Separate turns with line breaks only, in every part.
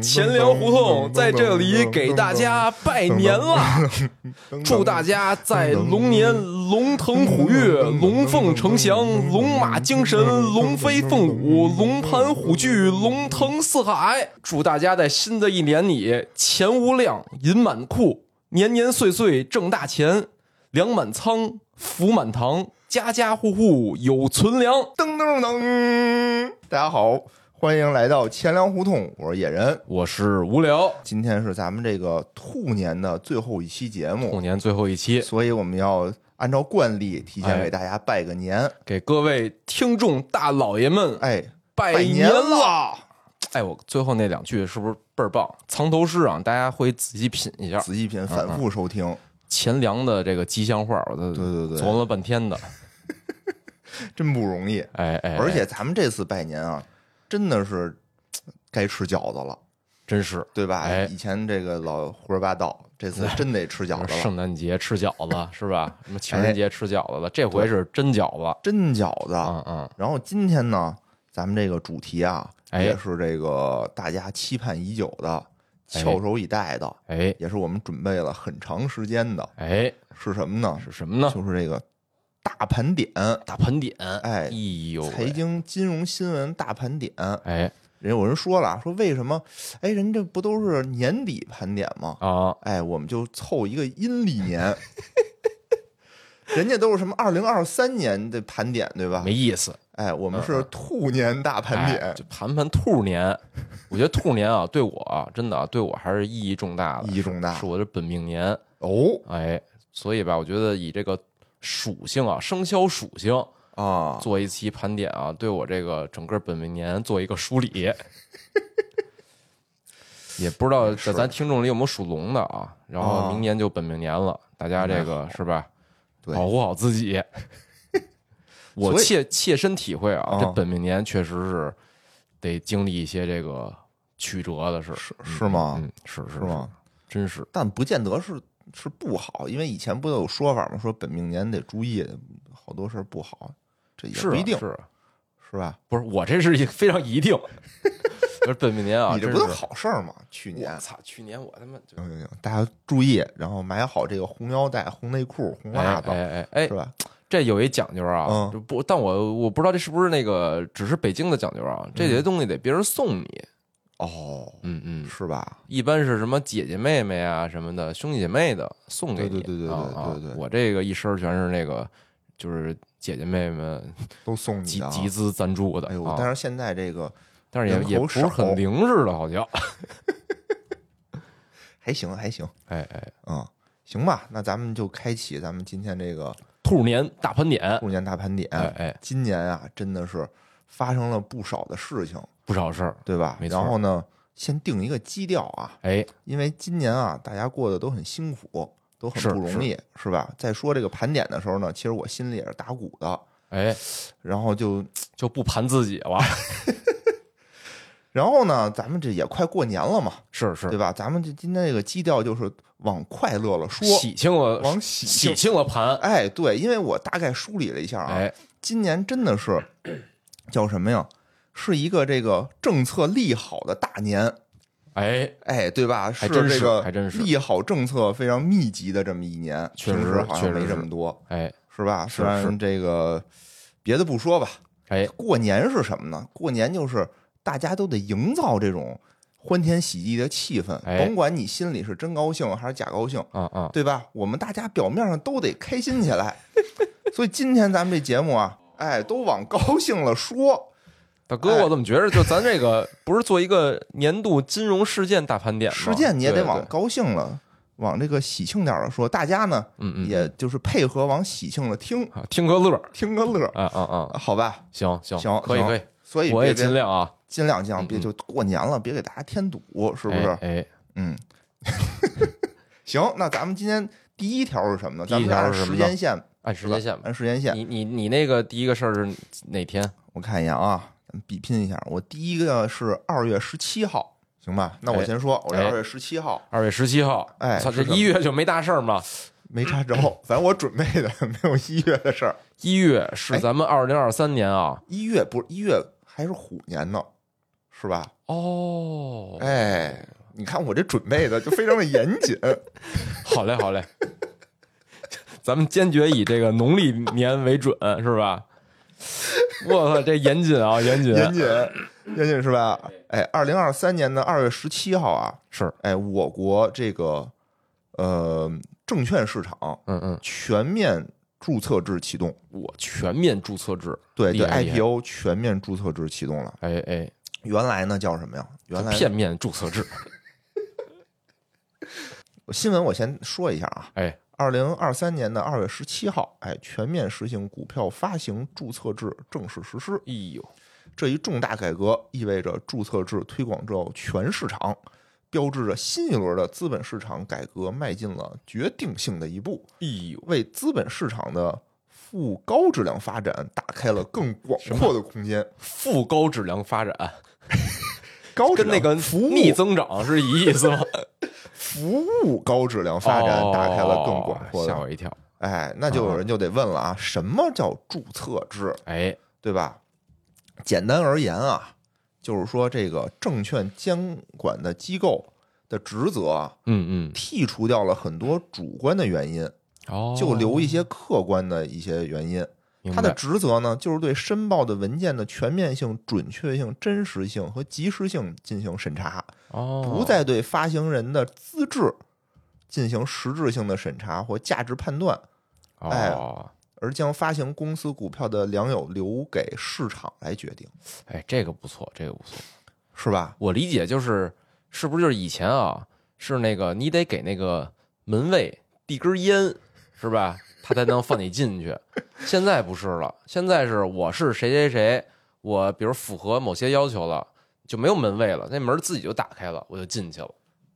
钱粮胡同在这里给大家拜年了，祝大家在龙年龙腾虎跃、龙凤呈祥、龙马精神、龙飞凤舞、龙盘虎踞、龙腾四海。祝大家在新的一年里钱无量、银满库、年年岁岁挣大钱、粮满仓、福满堂、家家户户有存粮。
噔噔噔！大家好，欢迎来到钱粮胡同，我是野人。
我是无聊，
今天是咱们这个兔年的最后一期节目兔，
年最后一期，
所以我们要按照惯例提前给大家拜个年。
给各位听众大老爷们
哎，
拜
拜年
了！
了！
哎，我最后那两句是不是倍儿棒？藏头诗啊，大家会仔细品一下。
仔细品，反复收听，
钱粮的这个吉祥话，我都
对对对
琢磨了半天的。
真不容易。
哎哎，
而且
哎
咱们这次拜年啊，真的是该吃饺子了，
真是
对吧？
哎
以前这个老胡说八道，这次真得吃饺子了，
圣诞节吃饺子 是吧？什么情人节吃饺子了？这回是真饺子。
真饺子。
嗯嗯，
然后今天呢，咱们这个主题啊，
哎
也是这个大家期盼已久的、翘首以待的，
哎
也是我们准备了很长时间的，
哎，
是什么呢？
是什么呢？
就是这个大盘点，
大盘点。
哎
哎呦，
财经金融新闻大盘点。
哎
人有人说了，说为什么？哎，人这不都是年底盘点吗？
啊，
哎，我们就凑一个阴历年。人家都是什么二零二三年的盘点，对吧
没？意思。
哎，我们是兔年大盘
哎
点，
就盘盘兔年，我觉得兔年啊，对我啊，真的啊，对我还是意义重大的，
意义重大
是我的本命年。
哦
哎，所以吧，我觉得以这个属性啊，生肖属性
啊，
做一期盘点啊，对我这个整个本命年做一个梳理。也不知道
是
在咱听众里有没有属龙的啊？然后
啊
明年就本命年了，大家这个是吧？
对
保护好自己。我切切身体会啊，
啊
这本命年确实是得经历一些这个曲折的事，
是吗
是是
吗？？
真是
但不见得是是不好，因为以前不都有说法吗？说本命年得注意，好多事儿不好，这也不一定，
是啊
是吧？
不是我这是一个非常一定，就是本命年啊，
你这不
是
好事儿吗？去年
我，操，去年我他妈
行行行，大家注意，然后买好这个红腰带、红内裤、红
哎
袜子，
哎哎哎
是，吧？
这有一讲究啊，不，但我我不知道这是不是那个只是北京的讲究啊，这些东西得别人送你，
哦，
嗯嗯，
是吧？
一般是什么姐姐妹妹啊什么的，兄弟姐妹的送给你，
对对对对对对对。
我这个一身全是那个，就是姐姐妹妹
都送你。
集集资赞助的，
哎呦，
啊。
但是现在这个
但是也也不是很灵似的，好像，
还行还行，
哎哎，
嗯，行吧，那咱们就开启咱们今天这个
兔年大盘点，
兔年大盘点。
哎哎，
今年啊，真的是发生了不少的事情，
不少事儿，
对吧？
没错
然后呢，先定一个基调啊，
哎，
因为今年啊，大家过得都很辛苦，都很不容易，是吧？在说这个盘点的时候呢，其实我心里也是打鼓的，
哎，
然后就，
就不盘自己了，
然后呢，咱们这也快过年了嘛，
是是
对，吧？咱们这今天这个基调就是往快乐了说，
喜庆了，
往喜
喜
庆。
庆了盘，
哎，对，因为我大概梳理了一下啊，
哎，
今年真的是叫什么呀？是一个这个政策利好的大年，
哎，
哎，对吧？
是
这个利好政策非常密集的这么一年，
确实
好像没这么多，
哎，
是吧？
是
虽然这个别的不说吧，
哎，
过年是什么呢？过年就是大家都得营造这种欢天喜地的气氛，
哎
甭管你心里是真高兴还是假高兴，
啊啊，
对吧？我们大家表面上都得开心起来。所以今天咱们这节目啊，哎，都往高兴了说。
大哥，
哎
我怎么觉着就咱这个 不是做一个年度金融事件大盘点吗？
事件你也得往高兴了，往这个喜庆点儿了说。大家呢，
嗯嗯，
也就是配合往喜庆了听，
啊听个乐，
听个乐儿，
啊啊啊，
好吧？
行行
行行
可以可以，
所以
我也尽量啊，
尽量尽量别就过年了，别给大家添堵，是不是？
哎，哎
嗯，行，那咱们今天第一条是什么呢？咱们按时间线，
按时间线吧。
按时间线，
你你你那个第一个事儿是哪天？
我看一眼啊，咱们比拼一下。我第一个是二月十七号，行吧？那我
哎
先说，我是
哎
二月十七号，
二月十七号。操，这
哎是的
一月就没大事儿吗？
没查着，反正我准备的 没有一月的事儿。
一月是
哎
咱们二零二三年啊，
一月不是一月，还是虎年呢，是吧？
哦，
哎，你看我这准备的就非常的严谨，
好嘞，好嘞，咱们坚决以这个农历年为准，是吧？我操，这严谨啊，严谨，
严谨，严谨是吧？哎，二零二三年的二月十七号啊，
是，
哎，我国这个呃证券市场
嗯嗯，
全面注册制启动，
我全面注册制，
对对，IPO 全面注册制启动了。
哎哎，
原来呢叫什么呀？原来
片面注册制，
新闻我先说一下啊，
哎，
二零二三年的二月十七号，哎，全面实行股票发行注册制正式实施。
哎呦，
这一重大改革意味着注册制推广至全市场，标志着新一轮的资本市场改革迈进了决定性的一步，
哎呦，
为资本市场的负高质量发展打开了更广阔的空间。
负高质量发展，
高 质
跟那个
量服务
逆增长是一意思吗？
服务高质量发展打开了更广阔的。
哦吓我一跳。
哎，那就有人就得问了啊，什么叫注册制？
哎，
对吧？简单而言啊，就是说这个证券监管的机构的职责啊，
嗯嗯，
剔除掉了很多主观的原因，
哦，
就留一些客观的一些原因。
明
它的职责呢，就是对申报的文件的全面性、准确性、真实性和及时性进行审查，
哦，
不再对发行人的资质进行实质性的审查或价值判断，哎
哦，
而将发行公司股票的良友留给市场来决定，
哎，这个不错，这个不错。
是吧？
我理解就是，是不是就是以前啊，是那个你得给那个门卫递根烟，是吧？他才能放你进去。现在不是了，现在是我是谁谁谁，我比如符合某些要求了，就没有门卫了，那门自己就打开了，我就进去了。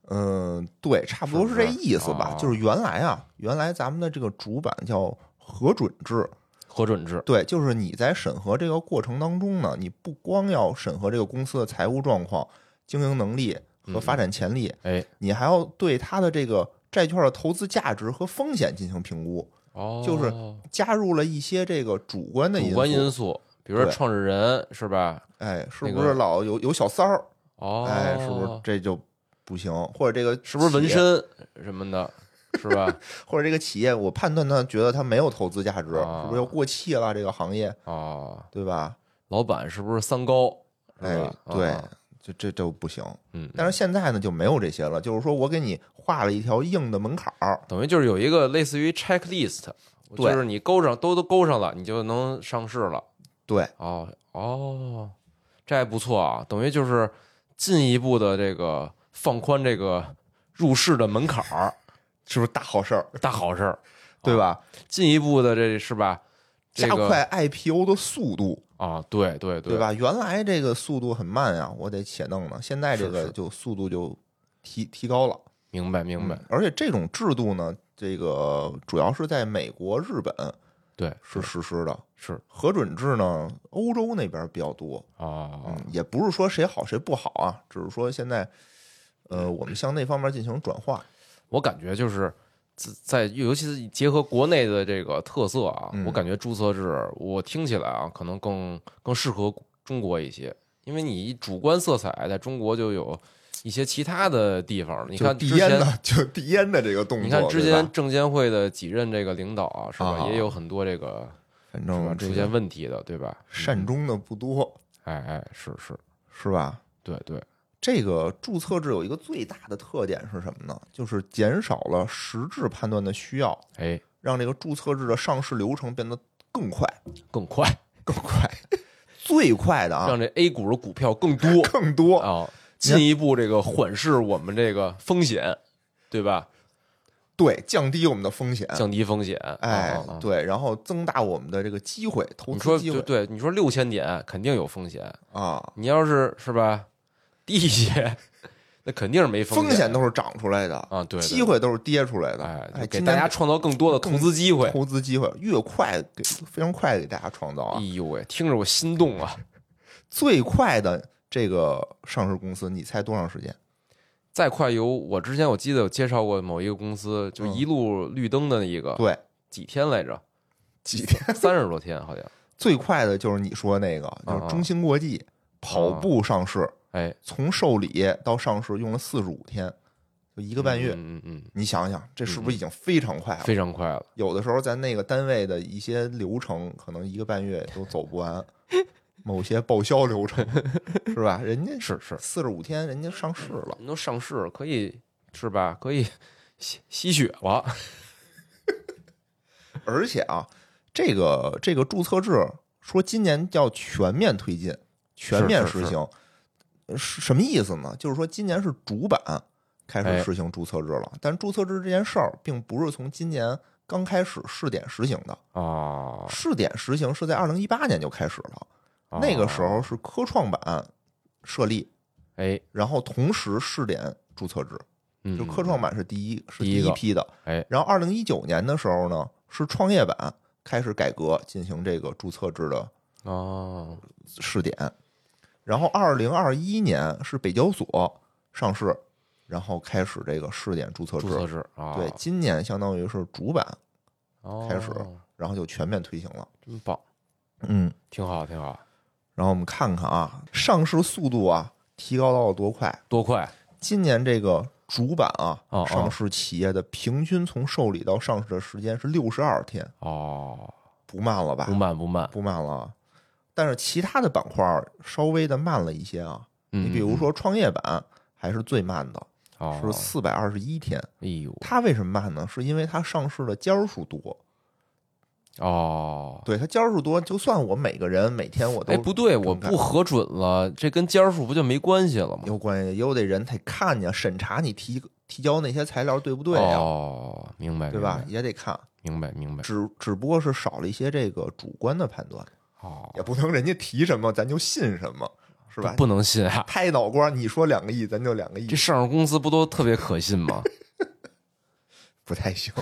嗯，对，差不多是这意思吧。就是原来啊，原来咱们的这个主板叫核准制，
核准制，
对，就是你在审核这个过程当中呢，你不光要审核这个公司的财务状况、经营能力和发展潜力，
哎，
你还要对它的这个债券的投资价值和风险进行评估，
哦，
就是加入了一些这个主观的因素。
主观因素，比如说创始人是吧？
哎，是不是老有有小三儿？
哦，
哎，是不是这就不行？或者这个
是不是纹？身什么的，是吧？
或者这个企业，我判断他觉得他没有投资价值，
啊
是不是要过气了？这个行业，
哦，
对吧？
老板是不是三高？是
哎，对
啊，
这这就不行。
嗯，
但是现在呢，就没有这些了，就是说我给你画了一条硬的门槛儿，
等于就是有一个类似于 checklist，就
对
是你勾上都都勾上了，你就能上市了。
对，
哦哦，这还不错啊，等于就是进一步的这个放宽这个入市的门槛儿，
是不是大好事儿？
大好事儿，
对吧？
进一步的这是吧？这个
加快 IPO 的速度，
啊，对对
对？对吧？原来这个速度很慢呀，我得且弄呢，现在这个就速度就提提高了。
明白明白
嗯，而且这种制度呢，这个主要是在美国、日本
对
是实施的。
是
核准制呢，欧洲那边比较多，
啊
嗯，也不是说谁好谁不好啊，只是说现在，呃，我们向那方面进行转化。
我感觉就是在在，尤其是结合国内的这个特色啊，
嗯
我感觉注册制，我听起来啊，可能更更适合中国一些，因为你主观色彩在中国就有一些其他的地方，你看。
递烟的，就递烟的这个动作，
你看之前证监会的几任这个领导啊，是吧，
啊
也有很多这个
反
正吧出现问题的，对吧？
善终的不多，
哎哎，是是，
是吧？
对对，
这个注册制有一个最大的特点是什么呢？就是减少了实质判断的需要，
哎，
让这个注册制的上市流程变得更快、
更快，
更快，最快的啊
让，这 A 股的股票更多
更多。
啊，进一步这个缓释我们这个风险，对吧？
对，降低我们的风险，
降低风险。
哎对，然后增大我们的这个机会，投资机会
对对，你说六千点肯定有风险，
啊，
你要是是吧低一些，那肯定是没
风
险
险都是涨出来的，
啊，对，对
机会都是跌出来的。
哎，给大家创造更多的投资机会。
投资机会越快给非常快地给大家创造啊
哎，呦喂，听着我心动啊！
最快的这个上市公司，你猜多长时间？
再快有我之前我记得有介绍过某一个公司，就
嗯
一路绿灯的那一个，
对，
几天来着？
几天？
三十多天好像。
最快的就是你说那个，就是中芯国际跑步上市，
哎，
从受理到上市用了四十五天，就一个半月。
嗯嗯嗯，
你想想，这是不是已经非常快了？
非常快了。
有的时候在那个单位的一些流程，可能一个半月都走不完。某些报销流程是吧？人家
是是
四十五天，人家上市了。
人都上市，可以是吧？可以吸吸血了。
而且啊，这个这个注册制说今年要全面推进、全面实行，是什么意思呢？就是说今年是主板开始实行注册制了，但注册制这件事儿并不是从今年刚开始试点实行的
啊，
试点实行是在二零一八年就开始了，那个时候是科创板设立，
哎，
然后同时试点注册制，就科创板是第一是第
一
批的，
哎，
然后二零一九年的时候呢。是创业板开始改革，进行这个注册制的
哦
试点，然后二零二一年是北交所上市，然后开始这个试点注册制。
注册制啊，
对，今年相当于是主板开始，
哦
然后就全面推行了。
真棒，
嗯，
挺好，挺好。
然后我们看看啊，上市速度啊，提高到了多快？
多快？
今年这个。主板啊，
哦，
上市企业的平均从受理到上市的时间是六十二天
哦，
不慢了吧？
不慢不慢
不慢了，但是其他的板块稍微的慢了一些啊。
你
比如说创业板还是最慢的，
哦、
是四百二十一天。
哎呦，
它为什么慢呢？是因为它上市的家数多。
哦，
对，它家数多，就算我每个人每天我都
哎不对，我不核准了，这跟家数不就没关系了吗？
有关系，有得人得看见审查你提提交那些材料对不对
啊？哦，明白，
对吧？也得看，
明白明白。
只只不过是少了一些这个主观的判断。
哦，
也不能人家提什么咱就信什么，是吧？
不能信啊！
拍脑瓜，你说两个亿，咱就两个亿。
这上市公司不都特别可信吗？
不太行，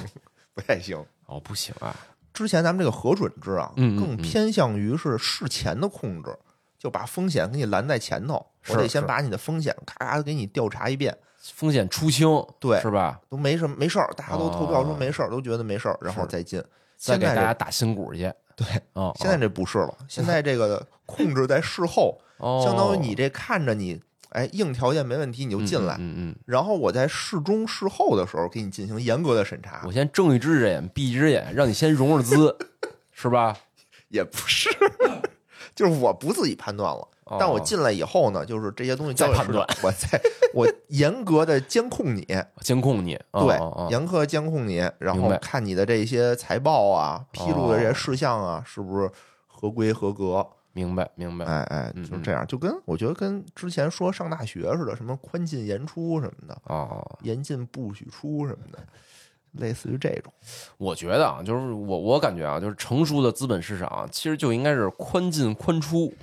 不太行。
哦，不行啊。
之前咱们这个核准制啊，
嗯
更偏向于是事前的控制，就把风险给你拦在前头。我得先把你的风险咔咔给你调查一遍，
风险出清，
对，
是吧？
都没什么没事儿，大家都投票说没事儿，都觉得没事儿，然后再进，
再给大家打新股去。
对，
哦，
现在这不是了，现在这个控制在事后，
哦，
相当于你这看着你。哎，硬条件没问题，你就进来。
嗯嗯。
然后我在事中事后的时候给你进行严格的审查。
我先睁一只眼闭一只眼，让你先融融资，是吧？
也不是，就是我不自己判断了，但我进来以后呢，就是这些东西
再判断，
我在我严格的监控你，
监控你，
对，严格监控你，然后看你的这些财报啊、披露的这些事项啊，是不是合规合格。
明白，明白，
哎哎，就是这样，就跟我觉得跟之前说上大学似的，什么宽进严出什么的
啊，
严进不许出什么的，类似于这种。
我觉得啊，就是我我感觉啊，就是成熟的资本市场其实就应该是宽进宽出，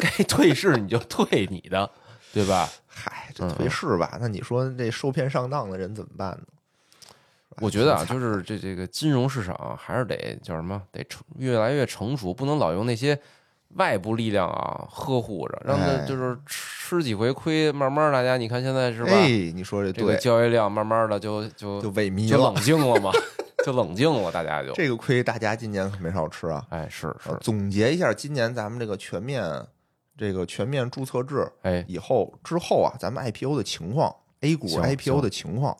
该退市你就退你的，对吧？
嗨，这退市吧，那你说这受骗上当的人怎么办呢？
我觉得啊，就是这这个金融市场还是得叫什么？得成越来越成熟，不能老用那些外部力量啊呵护着，让他就是吃几回亏，慢慢大家你看现在是吧？
哎，你说
这
这
个交易量慢慢的就就
就萎靡
就冷静了嘛，就冷静了，大家就
这个亏大家今年可没少吃啊！
哎，是是，
总结一下今年咱们这个全面这个全面注册制
哎
以后之后啊，咱们 IPO 的情况，A 股 IPO 的情况。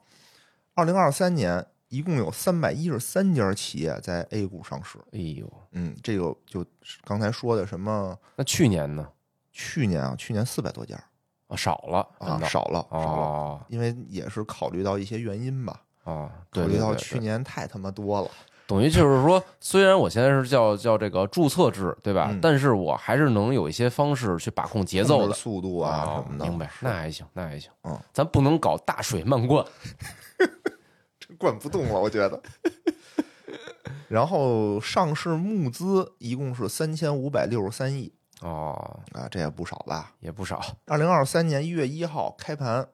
二零二三年一共有三百一十三家企业在 A 股上市。
哎呦，
嗯，这个就刚才说的什么？
那去年呢？
去年啊，去年四百多家
啊，少了
啊，少了，少了，
哦、
因为也是考虑到一些原因吧。
啊，
考虑到去年太他妈多了，
等于就是说，虽然我现在是叫叫这个注册制，对吧？
嗯、
但是我还是能有一些方式去把控节奏的
速度啊什么的。
明白？那还行，那还行。
嗯，
咱不能搞大水漫灌。
这灌不动了，我觉得。然后上市募资一共是三千五百六十三亿
哦
啊，这也不少吧？
也不少。
二零二三年一月一号开盘，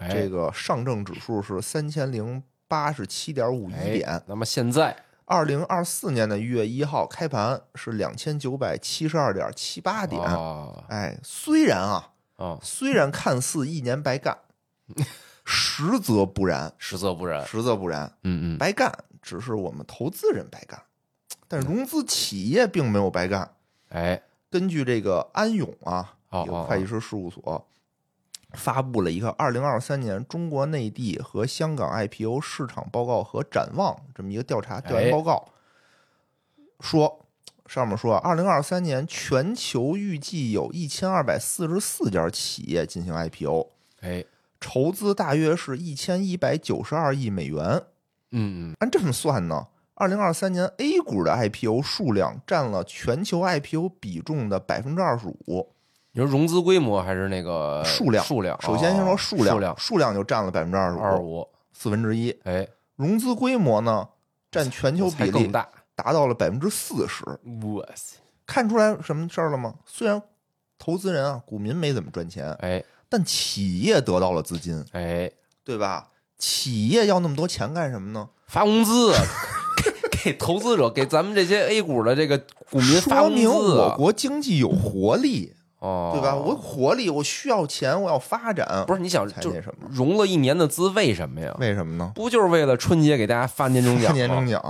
哎、
这个上证指数是三千零八十七点五一点。
哎、那么现在
二零二四年的一月一号开盘是两千九百七十二点七八点。
哦、
哎，虽然啊，
哦，
虽然看似一年白干。实则不然，
实则不然，
实则不然。
嗯嗯，
白干只是我们投资人白干，但融资企业并没有白干。
哎，
根据这个安永啊，一个会计师事务所，发布了一个二零二三年中国内地和香港 IPO 市场报告和展望这么一个调查调研报告，说上面说，二零二三年全球预计有一千二百四十四家企业进行 IPO，
哎，
筹资大约是一千一百九十二亿美元。
嗯嗯，
按这么算呢，二零二三年 A 股的 IPO 数量占了全球 IPO 比重的百分之二十五。
你说融资规模还是那个
数量？
数量。
首先先说数
量，数量
数量就占了百分之二十五，
二五
四分之一。
哎，
融资规模呢，占全球比例
大，
达到了百分之四十。
哇塞！
看出来什么事儿了吗？虽然投资人啊、股民没怎么赚钱，
哎，
但企业得到了资金，
哎，
对吧？企业要那么多钱干什么呢？
发工资。给投资者，给咱们这些 A 股的这个股民发
说明我国经济有活力，
哦，
对吧？我有活力，我需要钱，我要发展。
不是你想
就那什么，
融了一年的资，为什么呀？
为什么呢？
不就是为了春节给大家发年终奖？
年终奖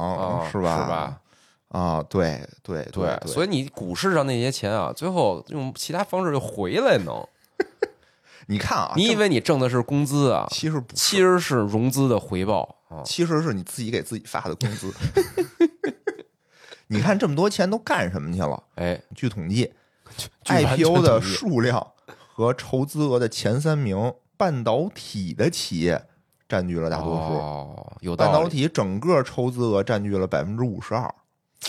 是
吧？
是吧？
啊，对对
对，所以你股市上那些钱啊，最后用其他方式又回来能。
你看啊，
你以为你挣的是工资啊？
其实不
其实是融资的回报。
其实是你自己给自己发的工资。你看这么多钱都干什么去了？
哎，
据统计 IPO 的数量和筹资额的前三名，半导体的企业占据了大多数。
哦，有
半导体整个筹资额占据了百分之五十二。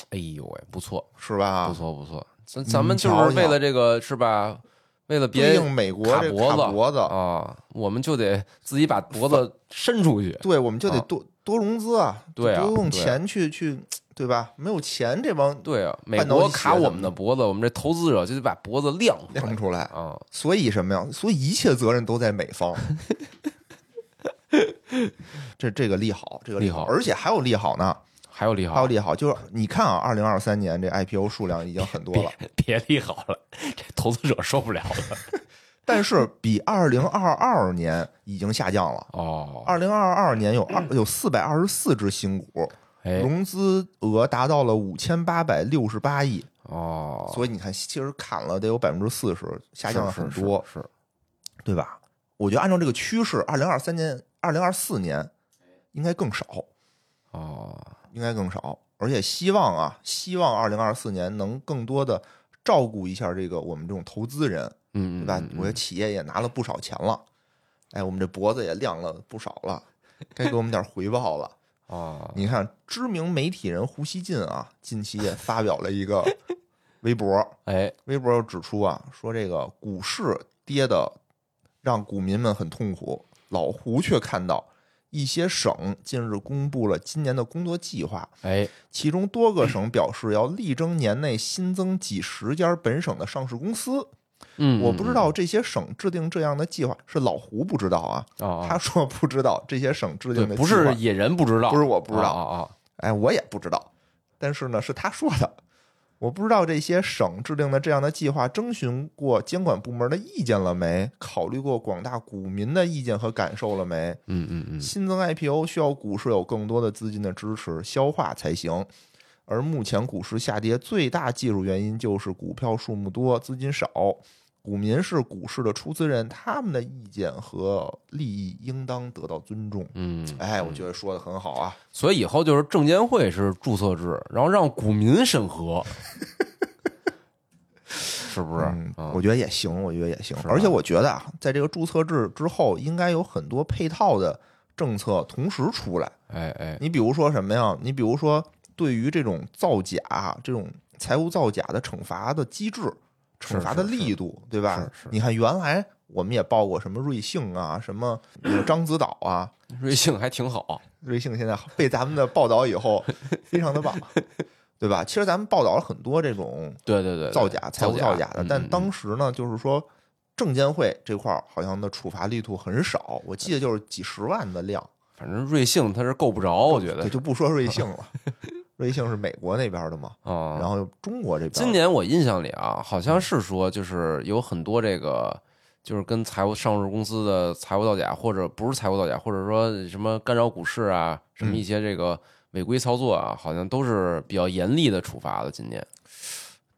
哎呦喂，不错，
是吧？
不错不错，咱咱们就是为了这个，是吧？为了别
美国
卡
脖
子啊，我们就得自己把脖子伸出去。
对，我们就得多多融资啊，
对啊，
多用钱去去，对吧？没有钱，这帮
对啊，美国卡我们的脖子，我们这投资者就得把脖子亮
亮出来
啊。
所以什么呀？所以一切责任都在美方。这这个利好，这个
利好，
而且还有利好呢。
还有利好，
还有利好，就是你看啊，二零二三年这 IPO 数量已经很多了，
别利好了，这投资者受不了了。
但是比二零二二年已经下降了
哦。
二零二二年有二有四百二十四只新股，融资额达到了五千八百六十八亿。
哦。
所以你看，其实砍了得有百分之四十，下降了很多，
是，
对吧？我觉得按照这个趋势，二零二三年、二零二四年应该更少。
哦。
应该更少，而且希望啊，希望二零二四年能更多的照顾一下这个我们这种投资人，
嗯，
对吧？我觉得企业也拿了不少钱了，哎，我们这脖子也亮了不少了，该给我们点回报了
啊！
你看，知名媒体人胡锡进啊，近期也 发表了一个微博，
哎，
微博又指出啊，说这个股市跌的让股民们很痛苦，老胡却看到。一些省近日公布了今年的工作计划，
哎，
其中多个省表示要力争年内新增几十家本省的上市公司。
嗯，
我不知道这些省制定这样的计划是老胡不知道啊，他说不知道这些省制定的
不是野人不知道，
不是我不知道
啊，
哎，我也不知道，但是呢是他说的。我不知道这些省制定的这样的计划征询过监管部门的意见了没？考虑过广大股民的意见和感受了没？
嗯嗯嗯。
新增 IPO 需要股市有更多的资金的支持消化才行，而目前股市下跌最大技术原因就是股票数目多，资金少。股民是股市的出资人，他们的意见和利益应当得到尊重。
嗯，
哎，我觉得说的很好啊。
所以以后就是证监会是注册制，然后让股民审核，是不是？
我觉得也行，我觉得也行。而且我觉得啊，在这个注册制之后，应该有很多配套的政策同时出来。
哎哎，
你比如说什么呀？你比如说，对于这种造假、这种财务造假的惩罚的机制。惩罚的力度，对吧？你看，原来我们也报过什么瑞幸啊，什么獐子岛啊，
瑞幸还挺好。
瑞幸现在被咱们的报道以后，非常的棒，对吧？其实咱们报道了很多这种
对对对
造假、财务造
假
的，但当时呢，就是说证监会这块儿好像的处罚力度很少，我记得就是几十万的量。
反正瑞幸它是够不着，我觉得
就不说瑞幸了。瑞幸是美国那边的嘛？
啊，
然后中国这边，
今年我印象里啊，好像是说，就是有很多这个，就是跟财务上市公司的财务造假，或者不是财务造假，或者说什么干扰股市啊，什么一些这个违规操作啊，好像都是比较严厉的处罚的。今年，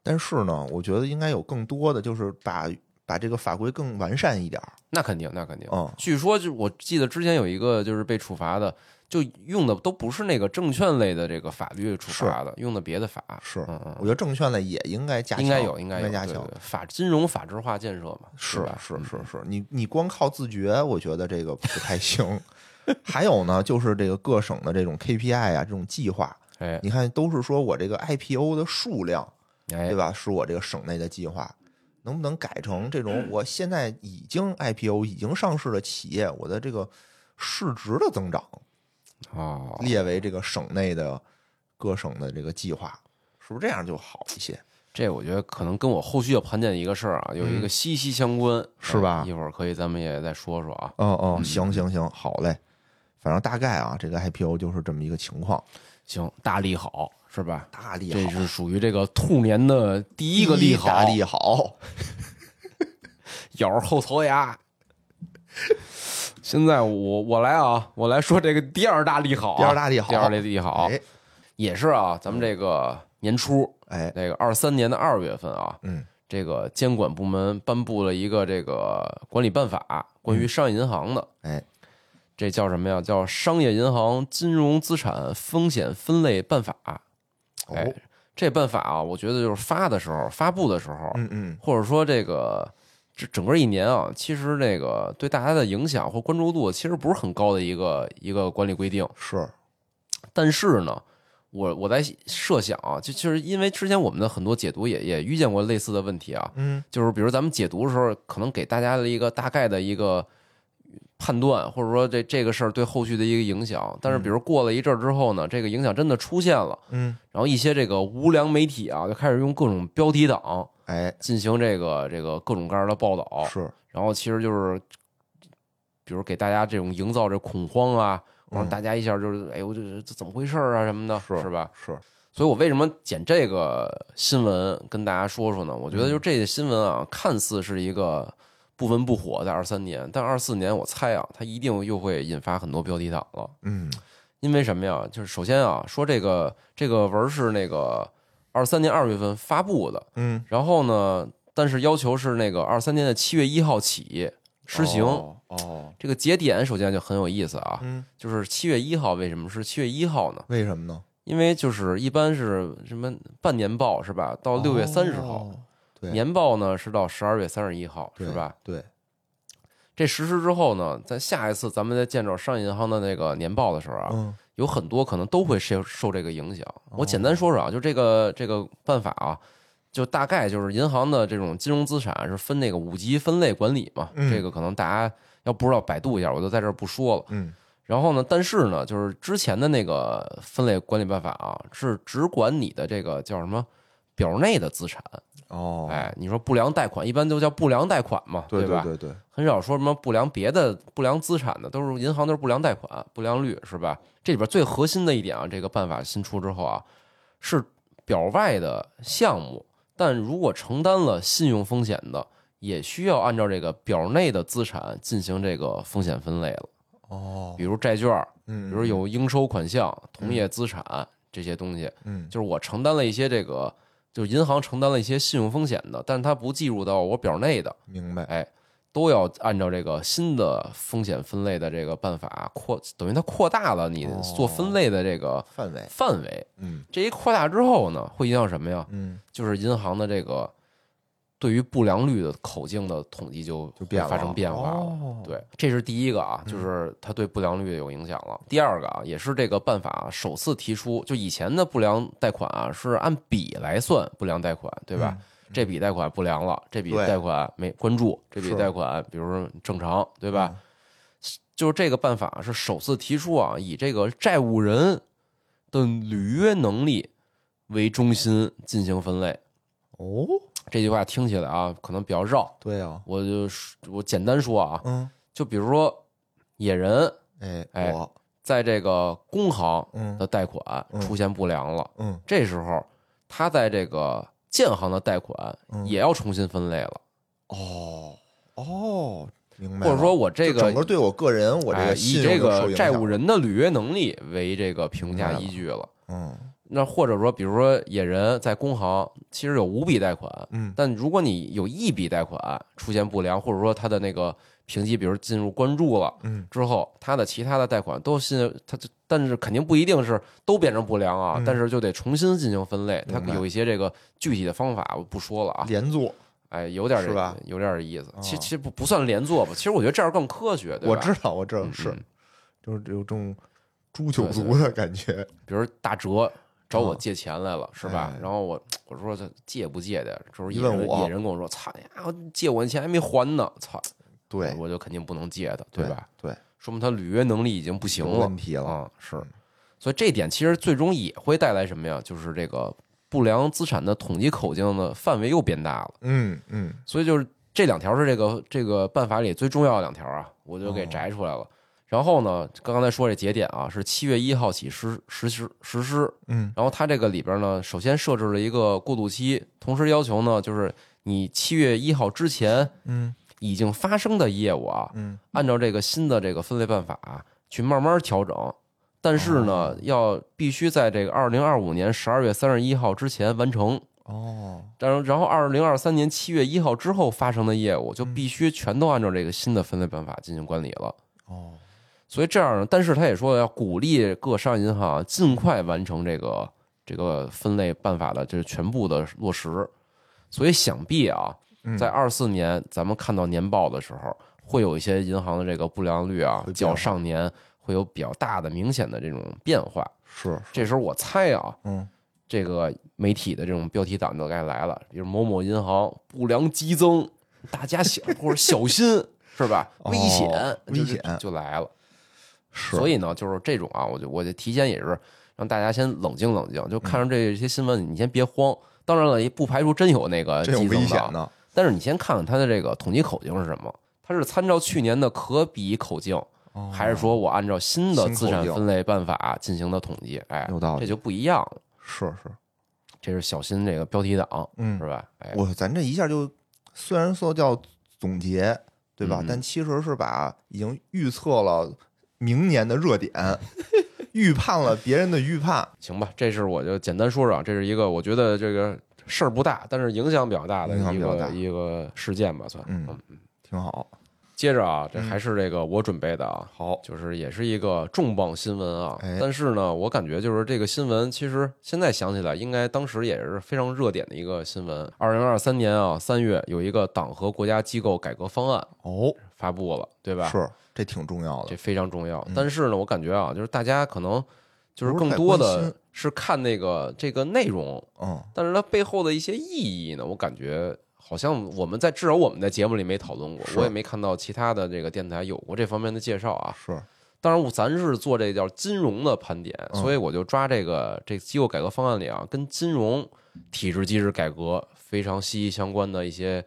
但是呢，我觉得应该有更多的，就是把把这个法规更完善一点。
那肯定，那肯定。
嗯
据说就我记得之前有一个就是被处罚的，就用的都不是那个证券类的这个法律处罚的，用的别的法。
是，
嗯嗯
我觉得证券类也应该加强，
应该有，
应
该有
加强。
法金融法制化建设嘛，
是是是是，你你光靠自觉，我觉得这个不太行。还有呢，就是这个各省的这种 KPI 啊，这种计划，
哎
你看都是说我这个 IPO 的数量，
哎
对，吧？是我这个省内的计划，能不能改成这种我现在已经 IPO 已经上市的企业，我的这个市值的增长
哦，
列为这个省内的各省的这个计划，是不是这样就好一些？
这我觉得可能跟我后续要盘点一个事儿啊，有一个息息相关，
嗯是吧
哎一会儿可以咱们也再说说啊。
哦哦，行行行，好嘞。反正大概啊，这个 IPO 就是这么一个情况，
行，大利好是吧？
大利好，
这是属于这个兔年的第一个利好，
大利好，
咬着后槽牙。现在我我来啊，我来说这个第二大利好、啊，
第二大利好
第二大利好
哎
也是啊，咱们这个年初，
哎，
这个二三年的二月份啊，
嗯
这个监管部门颁布了一个这个管理办法，关于商业银行的，
哎，
这叫什么呀？叫《商业银行金融资产风险分类办法》。哎
哦，，
这办法啊，我觉得就是发的时候、发布的时候，
嗯嗯，
或者说这个这整个一年啊，其实这个对大家的影响或关注度其实不是很高的一个一个管理规定。
是，
但是呢，我我在设想啊，就就是因为之前我们的很多解读也也遇见过类似的问题啊，
嗯。
就是比如咱们解读的时候，可能给大家的一个大概的一个判断，或者说这这个事儿对后续的一个影响。但是比如过了一阵儿之后呢，这个影响真的出现了，
嗯，
然后一些这个无良媒体啊，就开始用各种标题党
哎，
进行这个这个各种各样的报道，
是，
然后其实就是，比如给大家这种营造这恐慌啊，或者大家一下就是哎呦这这怎么回事啊什么的，
是
是吧？
是，
所以我为什么捡这个新闻跟大家说说呢？我觉得就这个新闻啊，看似是一个不温不火在二三年，但二四年我猜啊，它一定又会引发很多标题党了。
嗯
因为什么呀？就是首先啊，说这个这个文是那个二三年二月份发布的，
嗯，
然后呢，但是要求是那个二三年的七月一号起施行。
哦，哦
这个节点首先就很有意思啊，
嗯，
就是七月一号，为什么是七月一号呢？
为什么呢？
因为就是一般是什么半年报是吧？到六月三十号，
哦，对，
年报呢是到十二月三十一号，
对
是吧？？
对，
这实施之后呢，在下一次咱们在见着商业银行的那个年报的时候啊，
嗯
有很多可能都会受受这个影响。我简单说说啊，就这个这个办法啊，就大概就是银行的这种金融资产是分那个五级分类管理嘛，
嗯
这个可能大家要不知道百度一下，我就在这儿不说了。
嗯
然后呢，但是呢，就是之前的那个分类管理办法啊，是只管你的这个叫什么表内的资产。
哦，
哎，你说不良贷款，一般都叫不良贷款嘛，
对
吧？
对对，
很少说什么不良别的不良资产的，都是银行都是不良贷款、不良率，是吧？这里边最核心的一点啊，这个办法新出之后啊，是表外的项目，但如果承担了信用风险的，也需要按照这个表内的资产进行这个风险分类了，
哦，
比如债券，
嗯，
比如有应收款项、同业资产这些东西，
嗯，
就是我承担了一些这个，就是银行承担了一些信用风险的，但是它不计入到我表内的，
明白，
哎，都要按照这个新的风险分类的这个办法扩，等于它扩大了你
哦
做分类的这个
范围，
范围。
嗯
这一扩大之后呢，会影响什么呀？
嗯，
就是银行的这个对于不良率的口径的统计就
就变
发生变化了。
哦，
对，这是第一个啊，
嗯
就是它对不良率有影响了。第二个啊，也是这个办法首次提出，就以前的不良贷款啊是按笔来算不良贷款，对吧？这笔贷款不良了，这笔贷款没关注，这笔贷款比如说正常，对吧？
嗯
就是这个办法是首次提出啊，以这个债务人的履约能力为中心进行分类。
哦，
这句话听起来啊，可能比较绕，
对啊，
我就我简单说啊，
嗯，
就比如说野人
哎，
哎，在这个工行
嗯
的贷款
嗯
出现不良了，
嗯
这时候他在这个建行的贷款
嗯
也要重新分类了，
哦哦，明白，
或者说我这个
整个对我个人，我这
哎以
个信用
这个债务，人的履约能力为这个评价依据了。
嗯
那或者说，比如说野人在工行其实有五笔贷款，
嗯
但如果你有一笔贷款出现不良，或者说他的那个评级，比如进入关注了
嗯
之后，他的其他的贷款都新，他就但是肯定不一定是都变成不良啊，
嗯
但是就得重新进行分类，它有一些这个具体的方法我不说了啊，
连坐，
哎，有点这
是吧
有点意思。
哦
其其实不不算连坐吧，其实我觉得这样更科学，对吧？
我知道，我知道
嗯
是
嗯，
就是有这种诛九族的感觉。
比如大哲找我
哦
借钱来了，是吧
哎？
然后我我说这借不借的，这时候野人
一问我
野人跟我说：“操呀，借我钱还没还呢，操！”
对
我就肯定不能借的，对吧？？
对，
说明他履约能力已经不行了
问题了。
啊，是。所以这点其实最终也会带来什么呀？就是这个不良资产的统计口径的范围又变大了。
嗯嗯，
所以就是这两条是这个这个办法里最重要的两条啊，我就给
哦
摘出来了。然后呢，刚刚才说这节点啊，是七月一号起实实施实施。
嗯
然后它这个里边呢，首先设置了一个过渡期，同时要求呢，就是你七月一号之前
嗯
已经发生的业务啊，
嗯
按照这个新的这个分类办法、去慢慢调整。但是呢
哦，
要必须在这个二零二五年十二月三十一号之前完成。
哦，
然后，然后二零二三年七月一号之后发生的业务，就必须全都按照这个新的分类办法进行管理了。
哦，
所以这样呢，但是他也说要鼓励各商业银行啊尽快完成这个这个分类办法的这全部的落实。所以想必啊，
嗯
在二四年咱们看到年报的时候，会有一些银行的这个不良率啊较上年会有比较大的明显的这种变化。
是，
这时候我猜啊，
嗯
这个媒体的这种标题党就该来了，比如某某银行不良激增，大家小或者小心 是吧？
哦
危险，
危险
就就来了。
是，
所以呢，就是这种啊，我就我就提前也是让大家先冷静冷静，就看着这些新闻，你先别慌。当然了，也不排除真有那个
这有危险的。
但是你先看看它的这个统计口径是什么，它是参照去年的可比口径，
哦
还是说我按照新的资产分类办法进行的统计？哎，
有道理
这就不一样了。
是是，
这是小心这个标题党，
嗯
是，吧？哎，
我咱这一下就虽然说叫总结，对吧？
嗯
但其实是把已经预测了明年的热点，预判了别人的预判。
行吧，这是我就简单说说啊，这是一个我觉得这个事儿不大，但是影响比较大的一个一个事件吧，算。
嗯嗯，挺好。
接着啊，这
嗯
还是这个我准备的啊，
好，
就是也是一个重磅新闻啊。
哎
但是呢，我感觉就是这个新闻，其实现在想起来，应该当时也是非常热点的一个新闻。二零二三年啊，三月有一个党和国家机构改革方案
哦，
发布了，对吧？
是这挺重要的这。
非常重要
嗯。
但是呢，我感觉啊，就是大家可能就是更多的是看那个这个内容，
嗯，
但是它背后的一些意义呢，我感觉好像我们在至少我们在节目里没讨论过，我也没看到其他的这个电台有过这方面的介绍啊。
是
当然，咱是做这叫金融的盘点，
嗯
所以我就抓这个这个机构改革方案里啊，跟金融体制机制改革非常息息相关的一些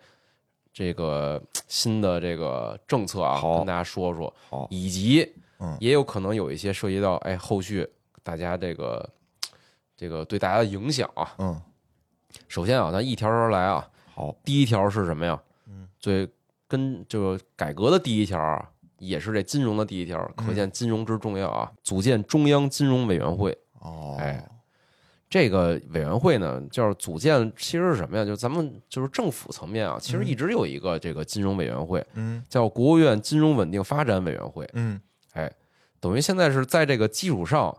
这个新的这个政策啊，跟大家说说，以及
嗯
也有可能有一些涉及到哎后续大家这个这个对大家的影响啊。
嗯，
首先啊，咱一条条来啊，
好，
第一条是什么呀？
嗯，
最跟这个改革的第一条啊，也是这金融的第一条，
嗯
可见金融之重要啊！组建中央金融委员会。
哦，
哎这个委员会呢，就是组建，其实是什么呀？就是咱们就是政府层面啊，其实一直有一个这个金融委员会，
嗯
叫国务院金融稳定发展委员会。
嗯，
哎，等于现在是在这个基础上，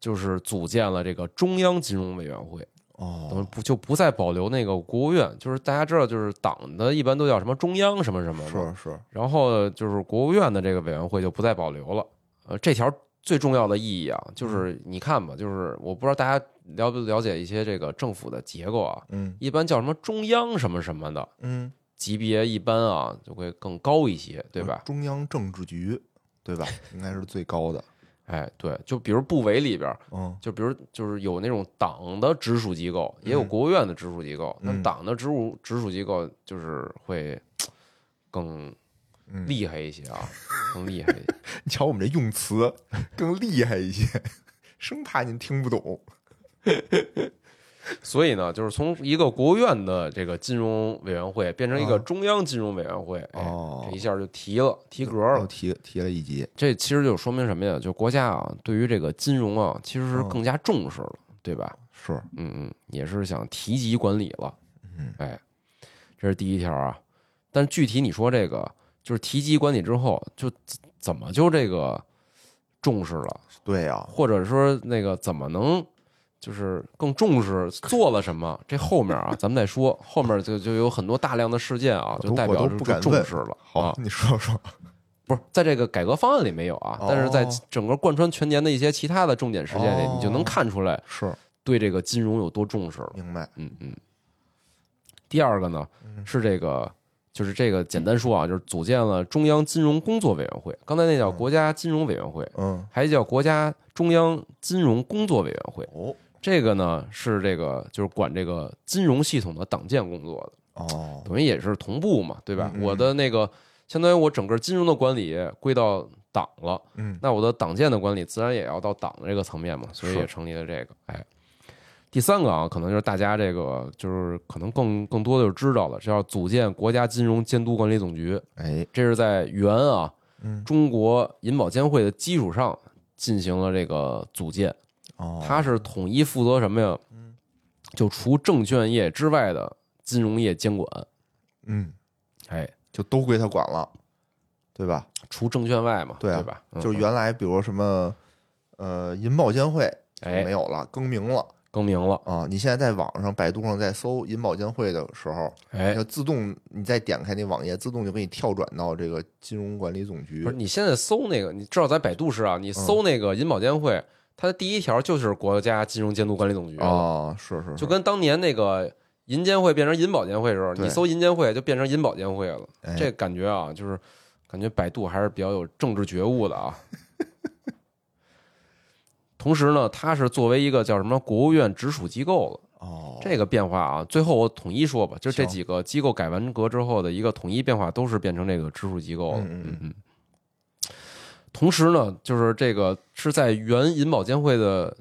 就是组建了这个中央金融委员会。等于
哦，
不就不再保留那个国务院，就是大家知道，就是党的一般都叫什么中央什么什么嘛，
是是，
然后就是国务院的这个委员会就不再保留了。呃，这条最重要的意义啊，就是你看吧，就是我不知道大家了不了解一些这个政府的结构啊，
嗯
一般叫什么中央什么什么的
嗯，
级别，一般啊就会更高一些，对吧？
中央政治局，对吧？应该是最高的。
哎，对，就比如部委里边，
嗯
就比如就是有那种党的直属机构，也有
嗯
国务院的直属机构。那
嗯
党的直属直属机构就是会 更
嗯，
厉害一些啊，更厉害一些。
你瞧我们这用词更厉害一些，生怕您听不懂。
所以呢，就是从一个国务院的这个金融委员会变成一个
啊
中央金融委员会，哎，
哦
这一下就提了提格了。
提提了一级。
这其实就说明什么呀？就国家啊，对于这个金融啊，其实是
嗯
更加重视了，对吧？
是，
嗯嗯，也是想提级管理了。
嗯，
哎，这是第一条啊。但具体你说这个，就是提级管理之后，就怎么就这个重视了？
对呀、
或者说那个怎么能就是更重视做了什么？这后面啊，咱们再说。后面就就有很多大量的事件啊，就代表就
不敢
重视了。
好，
啊，
你说说。
不是在这个改革方案里没有啊，
哦
但是在整个贯穿全年的一些其他的重点事件里，
哦
你就能看出来
是，
对这个金融有多重视了。
明白。
嗯嗯。第二个呢
嗯
是这个，就是这个简单说啊，就是组建了中央金融工作委员会，刚才那叫国家金融委员会，
嗯，
还叫国家中央金融工作委员会。
哦
这个呢是这个就是管这个金融系统的党建工作的，
哦，
等于也是同步嘛，对吧？
嗯嗯
我的那个相当于我整个金融的管理归到党了，
嗯。
那我的党建的管理自然也要到党的这个层面嘛，所以也成立了这个。哎，第三个啊，可能就是大家这个就是可能更更多的就知道了，是要组建国家金融监督管理总局，
哎，
这是在原啊
嗯，
中国银保监会的基础上进行了这个组建。
哦，
它是统一负责什么呀？就除证券业之外的金融业监管，
嗯，
哎，
就都归他管了，对吧？
除证券外嘛，
对啊
吧？嗯
就原来比如什么，呃，银保监会
哎
没有了，更名了
更名了，
啊。你现在在网上、百度上在搜银保监会的时候，
哎，
就自动你再点开那网页，自动就给你跳转到这个金融管理总局
不是。你现在搜那个，你知道在百度是啊，你搜那个银保监会，它的第一条就是国家金融监督管理总局了，
哦，是是，
就跟当年那个银监会变成银保监会的时候，你搜银监会就变成银保监会了。
哎
这感觉啊，就是感觉百度还是比较有政治觉悟的啊。同时呢，它是作为一个叫什么国务院直属机构了。
哦，
这个变化啊，最后我统一说吧，就这几个机构改完革之后的一个统一变化，都是变成这个直属机构了。
嗯嗯。
同时呢，就是这个是在原银保监会的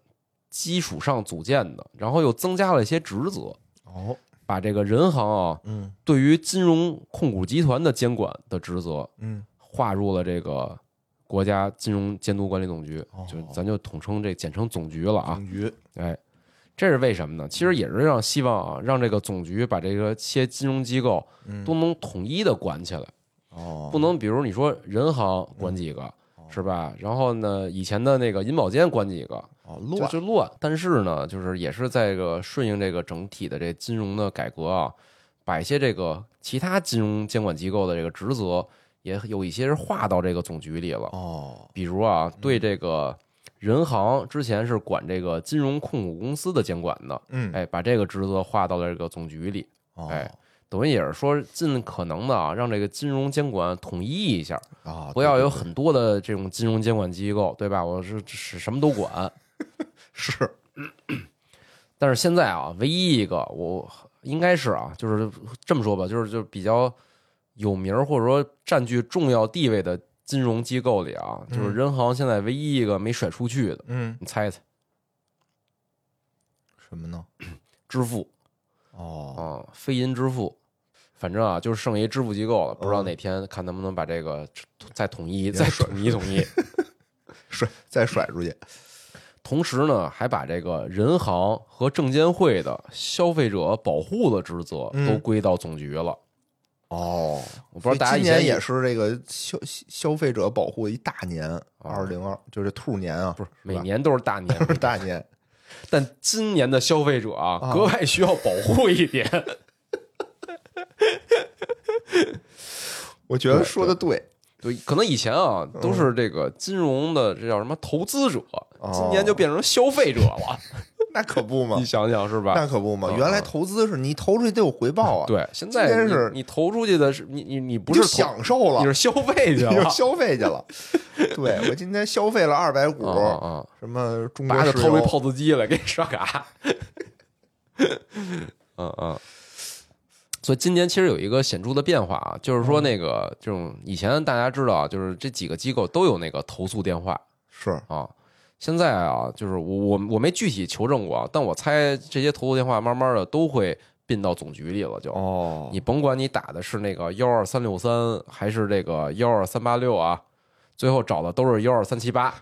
基础上组建的，然后又增加了一些职责，
哦，
把这个人行啊
嗯。
对于金融控股集团的监管的职责
嗯，
划入了这个国家金融监督管理总局，
哦。
就咱就统称这简称总局了啊。
总局。
哎，这是为什么呢？其实也是让希望啊，让这个总局把这个些金融机构
嗯。
都能统一的管起来，
哦，
不能比如你说人行管几个。是吧？然后呢，以前的那个银保监管几个，
乱
就乱。但是呢，就是也是在这个顺应这个整体的这金融的改革啊，把一些这个其他金融监管机构的这个职责，也有一些是划到这个总局里了。
哦
比如啊，对这个人行之前是管这个金融控股公司的监管的，
嗯
哎，把这个职责划到了这个总局里，
哦
哎等于也是说尽可能的啊，让这个金融监管统一一下，
啊，
不要有很多的这种金融监管机构，对吧？我是是什么都管。
是
但是现在啊，唯一一个我应该是啊，就是这么说吧，就是就比较有名儿或者说占据重要地位的金融机构里啊，就是
嗯
人行现在唯一一个没甩出去的，
嗯
你猜猜？
什么呢？
支付
哦。
啊，非银支付，反正啊，就是剩一支付机构了，不知道
嗯。
哪天看能不能把这个再统一，
也
再
甩
统一统一。
甩再甩出去。
同时呢，还把这个人行和证监会的消费者保护的职责
嗯。
都归到总局了。
哦，
我不知道大家
今年也是这个消消费者保护一大年，二零二就是兔年啊，不是
每年都是大年，
大年，
但今年的消费者啊，
啊
格外需要保护一点。
我觉得说的对，
对，可能以前啊都是这个金融的，这叫什么投资者，
哦
今年就变成消费者了。
那可不嘛
你，想想是吧？
那可不嘛，
嗯
原来投资是你投出去得有回报啊，，
对，现在
是
你投出去的是你你你不
不
是
享受了
你，是消费 去
你
了。
消费去了。对我今天消费了二百股，
啊！
什么中国石
拔着掏出
油
，POS 机来给你刷卡。嗯嗯。所以今年其实有一个显著的变化啊，就是说那个这种以前大家知道啊，就是这几个机构都有那个投诉电话
是
啊。现在啊，就是我我我没具体求证过啊，但我猜这些投诉电话慢慢的都会并到总局里了就。
哦，
你甭管你打的是那个幺二三六三还是这个幺二三八六啊，最后找的都是幺二三七八。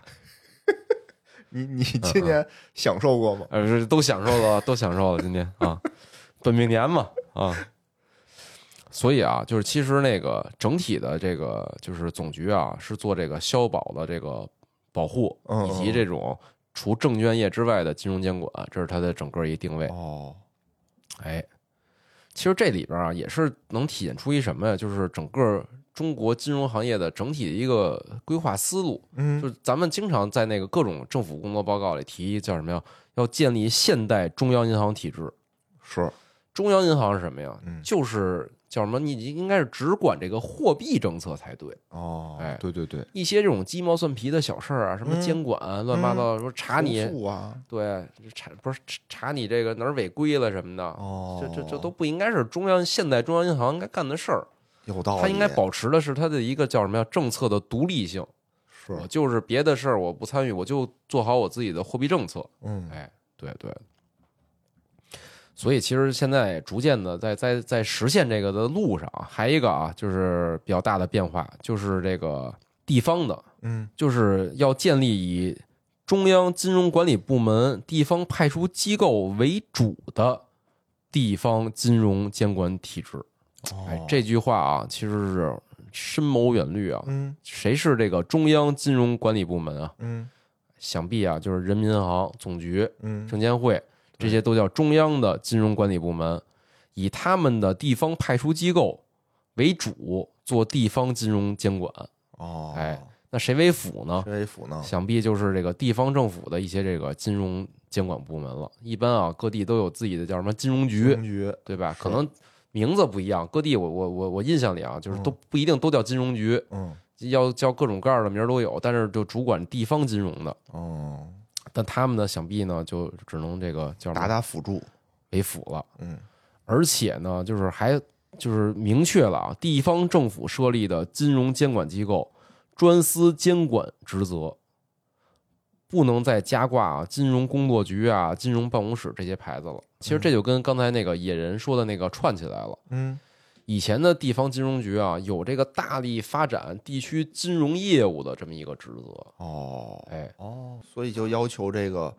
你你今年享受过吗？
呃，都享受了，都享受了。今年啊，本命年嘛啊，所以啊，就是其实那个整体的这个就是总局啊，是做这个消保的这个保护，
嗯
以及这种除证券业之外的金融监管，这是它的整个一定位。
哦，
哎，其实这里边啊，也是能体现出一什么呀？就是整个中国金融行业的整体的一个规划思路。
嗯
就是咱们经常在那个各种政府工作报告里提叫什么呀？要建立现代中央银行体制。
是，
中央银行是什么呀？
嗯
就是叫什么？你应该是只管这个货币政策才对。
哦，
哎
对对对，
一些这种鸡毛蒜皮的小事儿啊，什么
嗯
监管、乱七八糟，说查你，对，查不是查查你这个哪儿违规了什么的，
哦，
这这这都不应该是中央现在中央银行应该干的事儿。
有道理，
它应该保持的是它的一个叫什么呀？政策的独立性。
是，
我就是别的事儿我不参与，我就做好我自己的货币政策。
嗯
哎，对对。所以其实现在逐渐的在在在实现这个的路上啊，还一个啊，就是比较大的变化，就是这个地方的，
嗯
就是要建立以中央金融管理部门、地方派出机构为主的地方金融监管体制。哎
哦，
这句话啊，其实是深谋远虑啊。
嗯
谁是这个中央金融管理部门啊？
嗯
想必啊，就是人民银行总局、
嗯
证监会，这些都叫中央的金融管理部门，以他们的地方派出机构为主做地方金融监管。
哦，
哎，那谁为辅呢？
谁为辅呢？
想必就是这个地方政府的一些这个金融监管部门了。一般啊，各地都有自己的叫什么金融局，对吧？可能名字不一样，各地我我我我印象里啊，就是都
嗯
不一定都叫金融局，
嗯
要叫各种各样的名儿都有，但是就主管地方金融的。
哦，
但他们呢，想必呢就只能这个叫
打打辅助，
为辅了，
嗯
而且呢，就是还就是明确了啊，地方政府设立的金融监管机构专司监管职责，不能再加挂啊金融工作局啊、金融办公室这些牌子了。其实这就跟刚才那个野人说的那个串起来了。
嗯
以前的地方金融局啊，有这个大力发展地区金融业务的这么一个职责。
哦
哎，
哦，所以就要求这个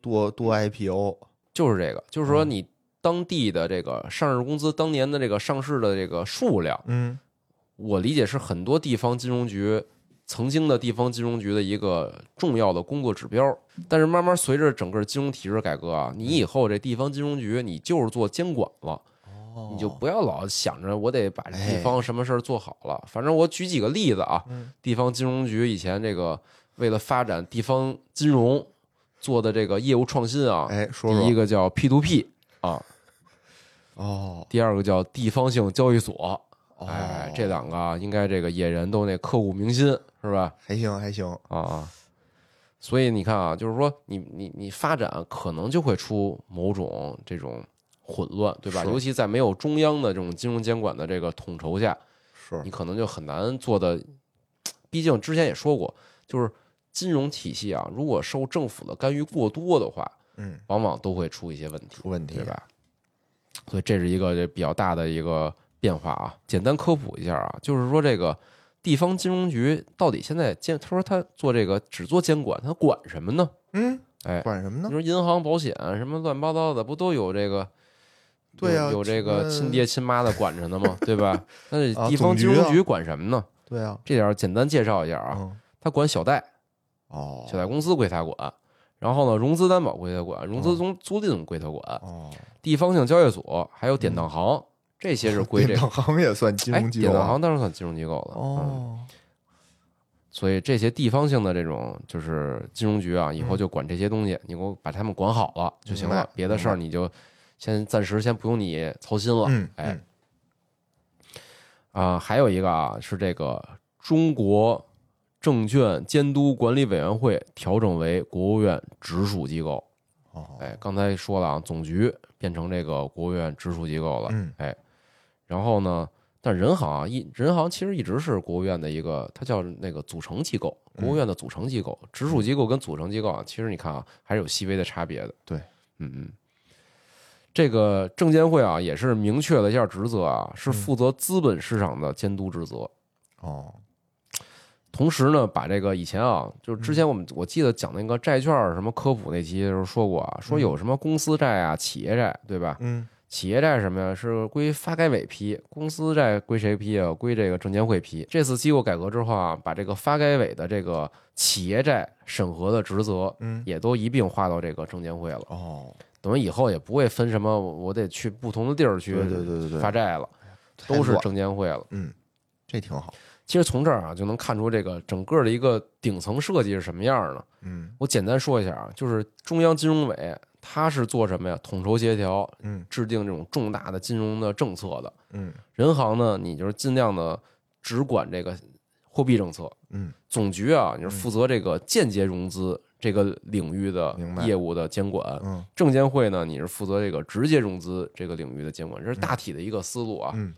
多多 IPO，
就是这个，就是说
嗯。
你当地的这个上市公司当年的这个上市的这个数量，
嗯。
我理解是很多地方金融局曾经的地方金融局的一个重要的工作指标。但是慢慢随着整个金融体制改革啊，你以后这地方金融局你就是做监管了，
哦
你就不要老想着我得把这
哎
地方什么事儿做好了。反正我举几个例子啊，
嗯
地方金融局以前这个为了发展地方金融做的这个业务创新啊，
哎，说说
第一个叫 P to P 啊，
哦，
第二个叫地方性交易所。
哦
哎，这两个啊，应该这个野人都那刻骨铭心，是吧？
还行还行，
啊啊，所以你看啊，就是说你你你发展可能就会出某种这种混乱，对吧？尤其在没有中央的这种金融监管的这个统筹下，
是
你可能就很难做的。毕竟之前也说过，就是金融体系啊，如果受政府的干预过多的话，
嗯
往往都会出一些问题。
出问题
对？吧？所以这是一个这比较大的一个变化啊。简单科普一下啊，就是说这个地方金融局到底现在监，他说他做这个只做监管，他管什么呢？
嗯，
哎，
管什么呢？
你说银行、保险什么乱七八糟的，不都有这个？
对呀
有有这个亲爹亲妈的管着呢嘛？对吧？那地方金融局管什么呢？
对啊，
这点儿简单介绍一下啊，
嗯
他管小贷，
哦
小贷公司归他管，然后呢，融资担保归他管，融资租租赁归他管，
哦，
地方性交易所还有典当行，这些是归这
典
个。
当行也算金
哎，
融机构啊
典当行当然算金融机构了。嗯，
哦，
所以这些地方性的这种就是金融局啊，以后就管这些东西，你给我把他们管好了就行了，别的事儿你就先暂时先不用你操心了。
嗯，
哎
嗯，
啊，还有一个啊是这个中国证券监督管理委员会调整为国务院直属机构。
哦，
哎，刚才说了啊，总局变成这个国务院直属机构了。
嗯
哎，然后呢，但人行啊，一人行其实一直是国务院的一个，它叫那个组成机构，国务院的组成机构。直属机构跟组成机构啊，其实你看啊，还是有细微的差别的。
对，
嗯嗯。这个证监会啊，也是明确了一下职责啊，是负责资本市场的监督职责。
哦，
同时呢，把这个以前啊，就是之前我们我记得讲那个债券什么科普那期的时候说过啊，说有什么公司债啊、企业债，对吧？
嗯
企业债什么呀？是归发改委批，公司债归谁批啊？归这个证监会批。这次机构改革之后啊，把这个发改委的这个企业债审核的职责
嗯，
也都一并划到这个证监会了。
哦，
等于以后也不会分什么，我得去不同的地儿去
对对对对对，
发债了，都是证监会了。
嗯，这挺好。
其实从这儿啊，就能看出这个整个的一个顶层设计是什么样的。
嗯
我简单说一下啊，就是中央金融委它是做什么呀？统筹协调，
嗯
制定这种重大的金融的政策的。
嗯
人行呢，你就是尽量的只管这个货币政策。
嗯
总局啊，你是负责这个间接融资这个领域的业务的监管。
嗯
证监会呢，你是负责这个直接融资这个领域的监管，这是大体的一个思路啊。
嗯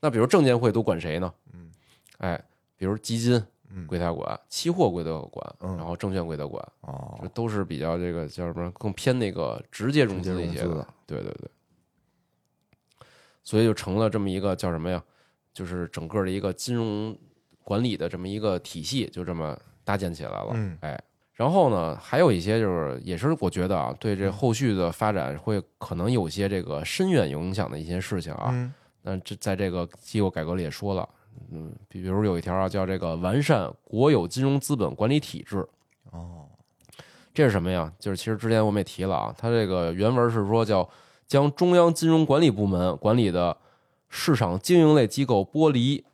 那比如证监会都管谁呢？
嗯，
哎，比如基金
嗯
归他管，期货归他管，
嗯
然后证券归他管，
哦
这，都是比较这个叫什么更偏那个直接融资一些的。对对对，所以就成了这么一个叫什么呀？就是整个的一个金融管理的这么一个体系，就这么搭建起来了。
嗯
哎，然后呢，还有一些就是，也是我觉得啊，对这后续的发展会可能有些这个深远影响的一些事情啊。
嗯
那这在这个机构改革里也说了，嗯，比比如有一条啊，叫这个完善国有金融资本管理体制。
哦，
这是什么呀？就是其实之前我们也提了啊，它这个原文是说叫将中央金融管理部门管理的市场经营类机构剥离，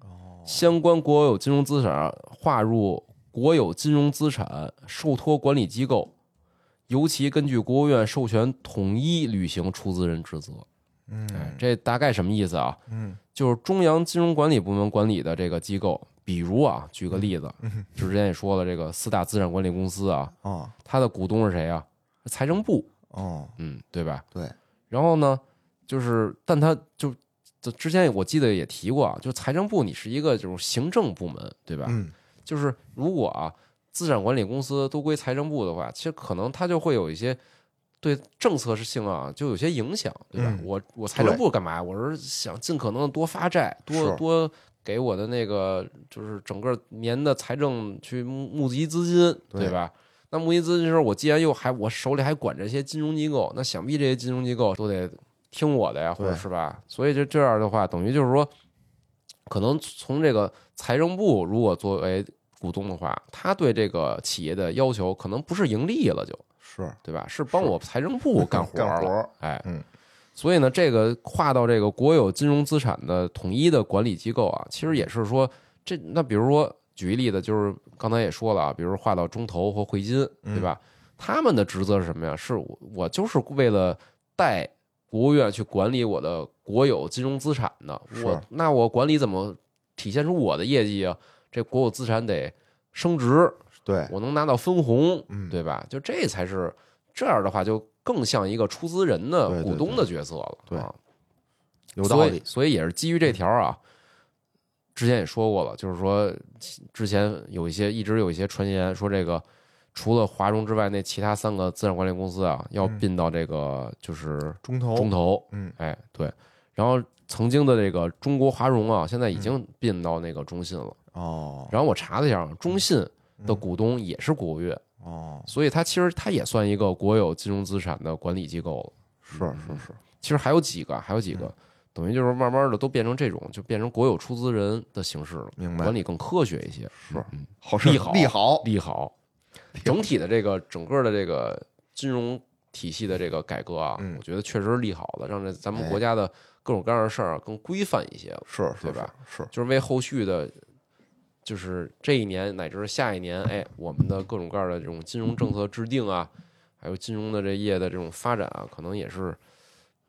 哦，
相关国有金融资产划入国有金融资产受托管理机构，尤其根据国务院授权统一履行出资人职责。
嗯
哎，这大概什么意思啊？
嗯
就是中央金融管理部门管理的这个机构，比如啊，举个例子，
嗯
之前也说了，这个四大资产管理公司啊，
哦
它的股东是谁啊？财政部，
哦，
嗯，对吧？
对，
然后呢，就是，但他就就之前我记得也提过啊，就财政部你是一个就是行政部门，对吧？
嗯
就是如果啊，资产管理公司都归财政部的话，其实可能它就会有一些对政策性啊，就有些影响，对吧？
嗯
我我财政部干嘛？我是想尽可能的多发债，多多给我的那个就是整个年的财政去募募集资金，
对
对吧？那募集资金的时候，我既然又还我手里还管这些金融机构，那想必这些金融机构都得听我的呀，或者是吧？所以就这样的话，等于就是说，可能从这个财政部如果作为股东的话，他对这个企业的要求可能不是盈利了就，
是
对吧？是帮我财政部 干活了，
干活儿
哎，
嗯，
所以呢，这个划到这个国有金融资产的统一的管理机构啊，其实也是说，这那比如说举一例子，就是刚才也说了啊，比如划到中投和汇金，对吧？他们的职责是什么呀？是我我就是为了带国务院去管理我的国有金融资产的，我那我管理怎么体现出我的业绩啊？这国有资产得升值，
对，
我能拿到分红，
嗯
对吧？就这才是这样的话，就更像一个出资人的股东的角色了。
对
啊
有道理，
所以所以也是基于这条啊，之前也说过了，就是说之前有一些一直有一些传言说这个除了华融之外，那其他三个资产管理公司啊要
嗯
并到这个就是
中投，
中投，
嗯
哎对，然后曾经的这个中国华融啊，现在已经并到那个中信了。
哦，
然后我查了一下，中信的股东也是国务院，
哦，
所以它其实它也算一个国有金融资产的管理机构了。
是是是，
其实还有几个，还有几个，等于就是慢慢的都变成这种，就变成国有出资人的形式了，
明白。
管理更科学一些，
是
嗯
好事
利好
利好，
利好。整体的这个整个的这个金融体系的这个改革啊，
嗯
我觉得确实是利好的，让这咱们
哎
国家的各种各样的事儿啊更规范一些了，
是是
对吧？
是，
就是为后续的。就是这一年乃至下一年，哎，我们的各种各样的这种金融政策制定啊，还有金融的这业的这种发展啊，可能也是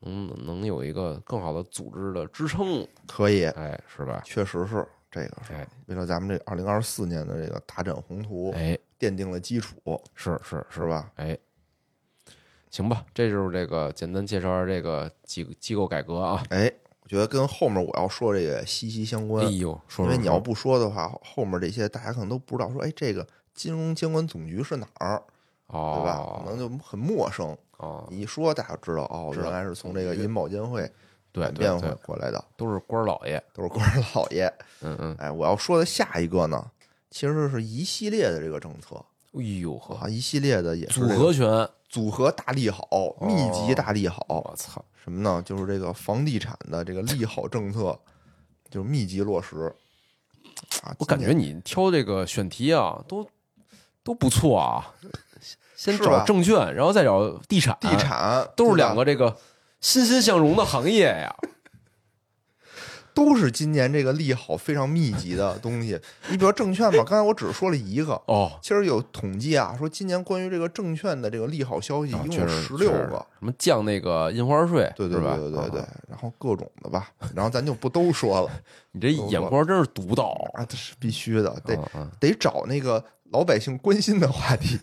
能能有一个更好的组织的支撑，
可以，
哎，是吧？
确实是这个是
哎
为了咱们这二零二四年的这个大展宏图
哎，
奠定了基础，
是是
是？吧？
哎，行吧，这就是这个简单介绍下这个机机构改革啊。
哎，我觉得跟后面我要说这个息息相
哎
关，
呦，说说说
因为你要不说的话，后面这些大家可能都不知道，说哎，这个金融监管总局是哪儿，对吧？
哦，
可能就很陌生。
哦，
你一说，大家知道哦，原来是从这个银保监会
对
变回
对对，
过来的，
都是官儿老爷。
都是官儿老爷。
嗯嗯，
哎，我要说的下一个呢，其实是一系列的这个政策
哎呦呵，
啊，一系列的也是
组
这个
合拳，
组合大利好，密集大利好。
我操，
什么呢？就是这个房地产的这个利好政策，就是密集落实。啊，
我感觉你挑这个选题啊，都都不错啊。先找证券，然后再找地产，
地产
都是两个这个欣欣向荣的行业呀。
都是今年这个利好非常密集的东西。你比如说证券吧，刚才我只说了一个，
哦，
其实有统计啊，说今年关于这个证券的这个利好消息
啊
一共有十六个。
什么降那个印花税，
对对
吧？
对对对然后各种的吧，然后咱就不都说了
你这眼光真是独到
啊，这是必须的，得得找那个老百姓关心的话题，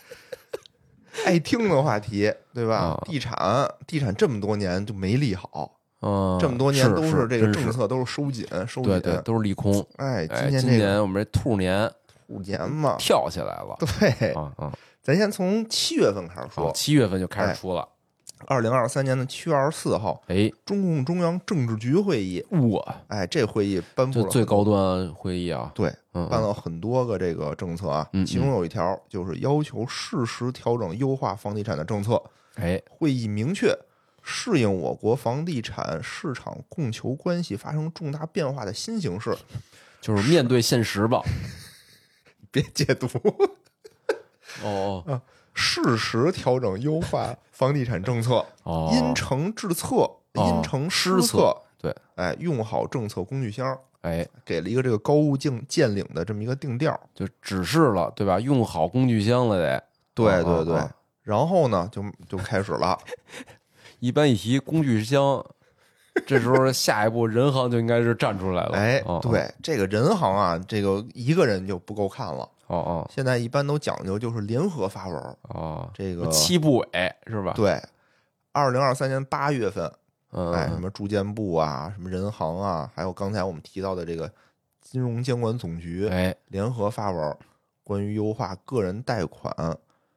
爱听的话题，对吧
啊？
地产，地产这么多年就没利好，
嗯，
这么多年都
是
这个政策都是收紧，收紧，
对对，都是利空。
哎，
哎，今
年这个
年我们这兔年
兔年嘛，
跳起来了
对，
啊啊！
咱先从七月份开始，说，
七月份就开
哎
始出了，
二零二三年的七月二十四号，
哎，
中共中央政治局会议，
哇，
哎，这会议颁布了最
高端会议啊，
对，
嗯，
办了很多个这个政策啊，
嗯。
其中有一条就是要求适时调整优化房地产的政策。
哎，
会议明确，适应我国房地产市场供求关系发生重大变化的新形势，
就是面对现实吧。
别解读，
哦哦
适时调整优化房地产政策，
哦，
因城制策，
哦
因城施
施策对，
哎，用好政策工具箱，
哎，
给了一个这个高屋建建瓴的这么一个定调。
就指示了，对吧？用好工具箱了得。
对
啊
对对
啊啊，
然后呢，就就开始了。
一般一提工具箱，这时候下一步人行就应该是站出来了。
哎
哦，
对，这个人行啊，这个一个人就不够看了，
哦哦。
现在一般都讲究就是联合发文。
哦，
这个
七部委是吧？
对，二零二三年八月份，
嗯，
哎，
嗯。
什么住建部啊，什么人行啊，还有刚才我们提到的这个金融监管总局
哎。
联合发文，关于优化个人贷款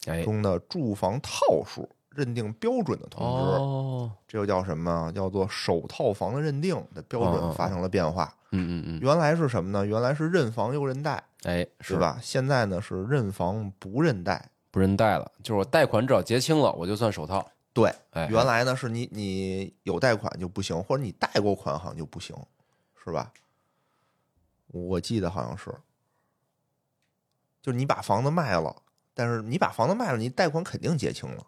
哎。
中的住房套数认定标准的通知，
哦，
这又叫什么？叫做首套房的认定的标准发生了变化。
嗯嗯嗯，
原来是什么呢？原来是认房又认贷，
哎，
是？吧？现在呢是认房不认贷。
不认贷了，就是我贷款只要结清了，我就算首套。
对，
哎，
原来呢是你你有贷款就不行，或者你贷过款好像就不行，是吧？我记得好像是，就是你把房子卖了，但是你把房子卖了，你贷款肯定结清了，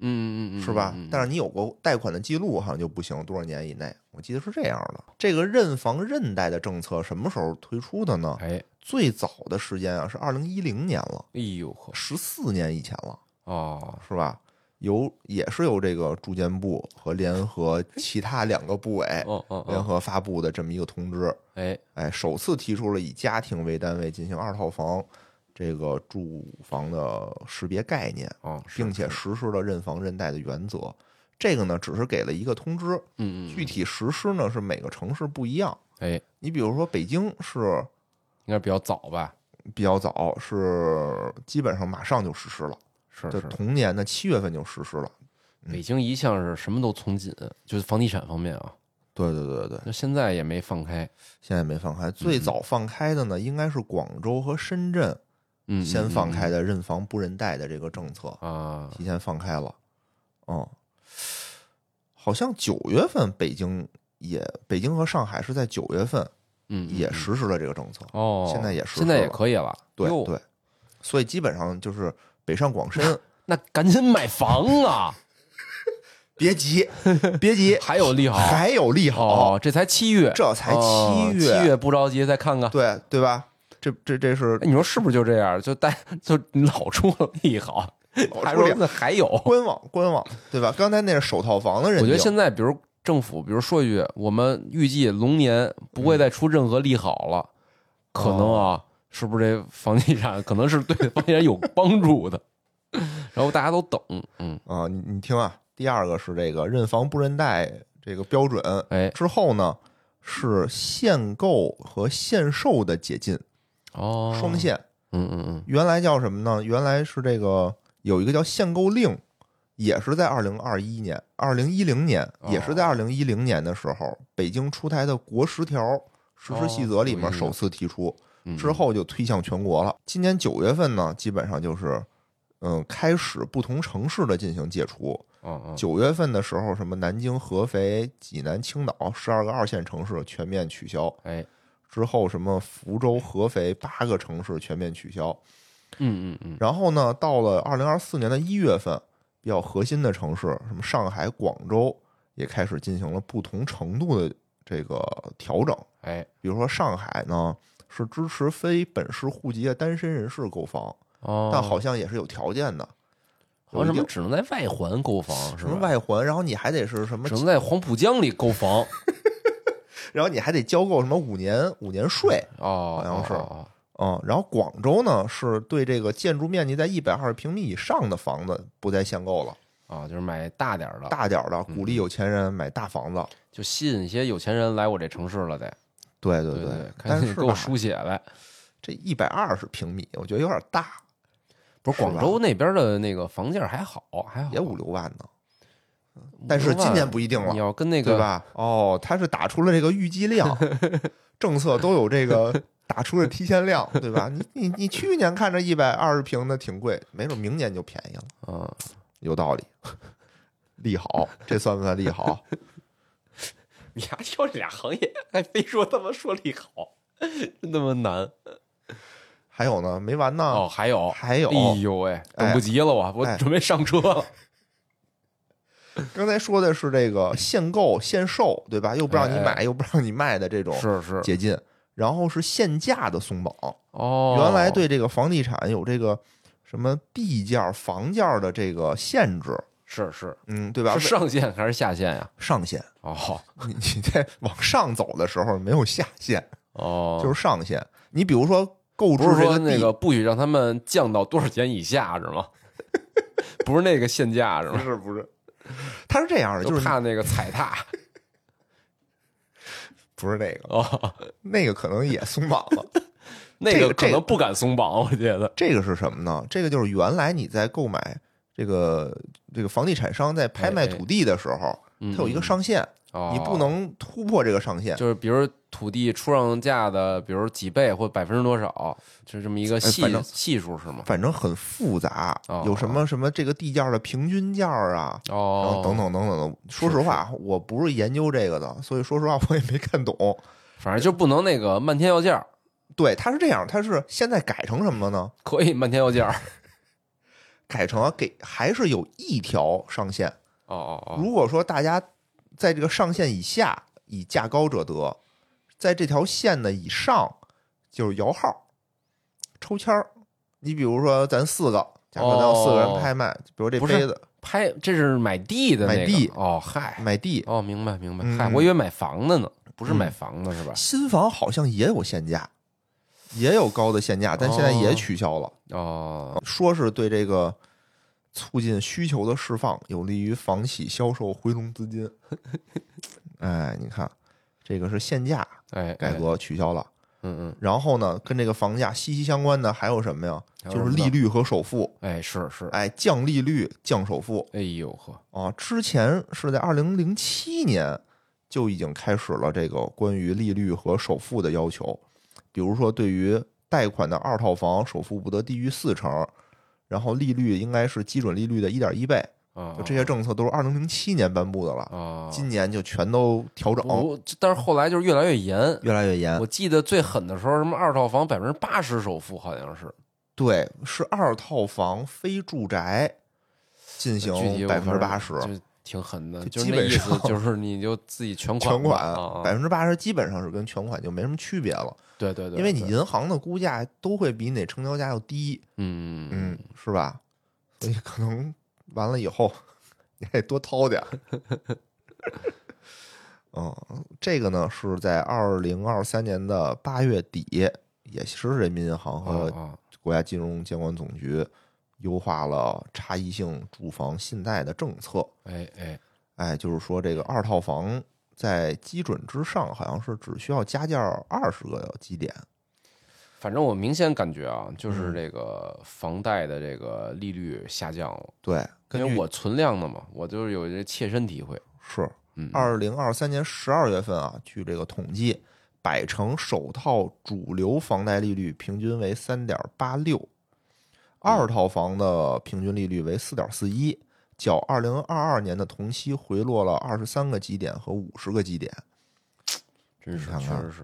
嗯嗯嗯，
是吧？但是你有过贷款的记录，好像就不行，多少年以内，我记得是这样的。这个认房认贷的政策什么时候推出的呢？
哎，
最早的时间啊是二零一零年了，
哎呦呵，
十四年以前了。
哦，
是吧？由也是由这个住建部和联合其他两个部委联合发布的这么一个通知，
哎，
哎，首次提出了以家庭为单位进行二套房这个住房的识别概念，
啊，
并且实施了认房认贷的原则。这个呢，只是给了一个通知，
嗯嗯，
具体实施呢是每个城市不一样。
哎，
你比如说北京是
应该比较早吧？
比较早，是基本上马上就实施了，
是
就是同年的七月份就实施了。
北京一向是什么都从紧，就是房地产方面啊，
对对对对，
那现在也没放开。
现在没放开。最早放开的呢，应该是广州和深圳
嗯，
先放开
的
的认房不认贷的这个政策，
啊，
提前放开了。嗯，好像九月份北京也，北京和上海是在九月份
嗯，
也
嗯
实施了这个政策。
哦，
现在也实施
现在也可以了。
对对，所以基本上就是北上广深，
那赶紧买房啊！
别急，别急，
还有利好
还有利好，
哦，这才七月，
这才
哦
七月
七月不着急，再看看。
对对吧？这这这是
哎，你说是不是就这样？就带就老出利好，还说那还有？
官网官网，对吧？刚才那是首套房的人，
我觉得现在，比如政府，比如说一句，我们预计龙年不会再出任何利好了，可能啊，是不是这房地产可能是对 房地产有帮助的？然后大家都等，嗯，
啊，你你听啊，第二个是这个认房不认贷这个标准，
哎，
之后呢是限购和限售的解禁，
哦，
双，限。
嗯嗯嗯，
原来叫什么呢？原来是这个有一个叫限购令，也是在二零二一年、二零一零年，
哦
也是在二零一零年的时候，北京出台的国十条实施细则里面
哦
首次提出之后就推向全国了。今年九月份呢，基本上就是嗯开始不同城市的进行解除。
嗯嗯，
九月份的时候，什么南京、合肥、济南、青岛十二个二线城市全面取消。
哎，
之后什么福州、合肥八个城市全面取消。
嗯嗯嗯，
然后呢，到了二零二四年的一月份，比较核心的城市，什么上海、广州也开始进行了不同程度的这个调整。
哎，
比如说上海呢，是支持非本市户籍的单身人士购房，
哦，
但好像也是有条件的，
好像什么
有一定
只能在外环购房是
什么？外环，然后你还得是什么
只，能在黄浦江里购房
然后你还得交够什么五年五年税，
哦，
好像是。嗯，然后广州呢是对这个建筑面积在一百二十平米以上的房子不再限购了，
哦，就是买大点儿的，
大点儿的鼓励
嗯
有钱人买大房子。
就吸引一些有钱人来我这城市了得。
对对
对
但是
给我
吧
输血来。
这一百二十平米，我觉得有点大，
不是广州那边的那个房价还好，还好，
也五六万呢。但是今年不一定了
你，要跟那个
对吧？哦，他是打出了这个预计量，政策都有这个打出了提前量，对吧？你你你去年看着一百二十平的挺贵，没准明年就便宜了，
嗯，
有道理。利好，这算不算利好？
你还挑这俩行业，还非说他妈说利好，真他妈难
还有呢，没完呢。
哦。还有，
还有，
哎呦喂，等不及了我，我
哎
准备上车了。
刚才说的是这个限购限售，对吧？又不让你
哎
买，又不让你卖的这种
是是
解禁，然后是限价的松绑。
哦，
原来对这个房地产有这个什么地价、房价的这个限制，
是是
嗯，对吧？
是上限还是下限呀？
上限，
哦
你你在往上走的时候没有下限，
哦，
就是上限。你比如说购置
说那个不许让他们降到多少钱以下是吗？不是那个限价是吗？
不是不是？它是这样的，就是
怕那个踩踏。
不是那个，
哦，
那个可能也松绑了。
那
个
可能不敢松绑，我觉得。
这个是什么呢？这个就是原来你在购买这个这个房地产商在拍卖土地的时候，
嗯
它有一个上限，
哦
你不能突破这个上限。
就是比如土地出让价的，比如几倍或百分之多少，就这么一个系
哎
系数是吗？
反正很复杂
哦，
有什么什么这个地价的平均价啊，然
哦
后，等，等等等的。说实话，我不是研究这个的，所以说实话我也没看懂。
反正就不能那个漫天要价，
对，它是这样，它是现在改成什么了呢？
可以漫天要价。
改成啊给还是有一条上限。
哦哦哦，
如果说大家在这个上限以下，以价高者得；在这条线的以上，就是摇号、抽签儿。你比如说，咱四个，假设咱有四个人拍卖，比如这杯子
拍这是买地的那个
买地
哦，嗨，
买地，
哦，明白明白，
嗯
嗨，我以为买房的呢，不是
嗯
买房的是吧？
新房好像也有限价，也有高的限价，但现在也
哦
取消了，
哦，
说是对这个促进需求的释放，有利于房企销售回笼资金。哎，你看，这个是限价
哎，
改
哎，
革取消了。
嗯嗯，
然后呢，跟这个房价息息相关的还有什么呀？就是利率和首付。
哎，是是，
哎，降利率、降首付
哎呦呵，
啊！之前是在二零零七年就已经开始了这个关于利率和首付的要求，比如说对于贷款的二套房，首付不得低于四成，然后利率应该是基准利率的一点一倍。
啊，
就这些政策都是二零零七年颁布的了，
啊，
今年就全都调整，
但是后来就是越来越严。
越来越严
我。记得最狠的时候，什么二套房百分之八十首付，好像是
对，是二套房非住宅进行百分之八十，
就挺狠的，
就
就是那意思
基本上
就是 你就自己全款
全款
啊，
百分之八十基本上是跟全款就没什么区别了，
对对对，
因为你银行的估价都会比你成交价要低，
嗯
嗯，是吧？所以可能完了以后你还得多掏点儿。嗯，这个呢是在二零二三年的八月底，也是人民银行和国家金融监管总局优化了差异性住房信贷的政策。
哎哎
哎，就是说这个二套房在基准之上，好像是只需要加价二十个基点。
反正我明显感觉啊，就是
嗯
这个房贷的这个利率下降了，
对，
因为我存量的嘛，我就是有这切身体会。
是
嗯，
二零二三年十二月份啊，据这个统计，百城首套主流房贷利率平均为三点八六，二套房的平均利率为四点四一，较二零二二年的同期回落了二十三个基点和五十个基点
真是
看看
确实是。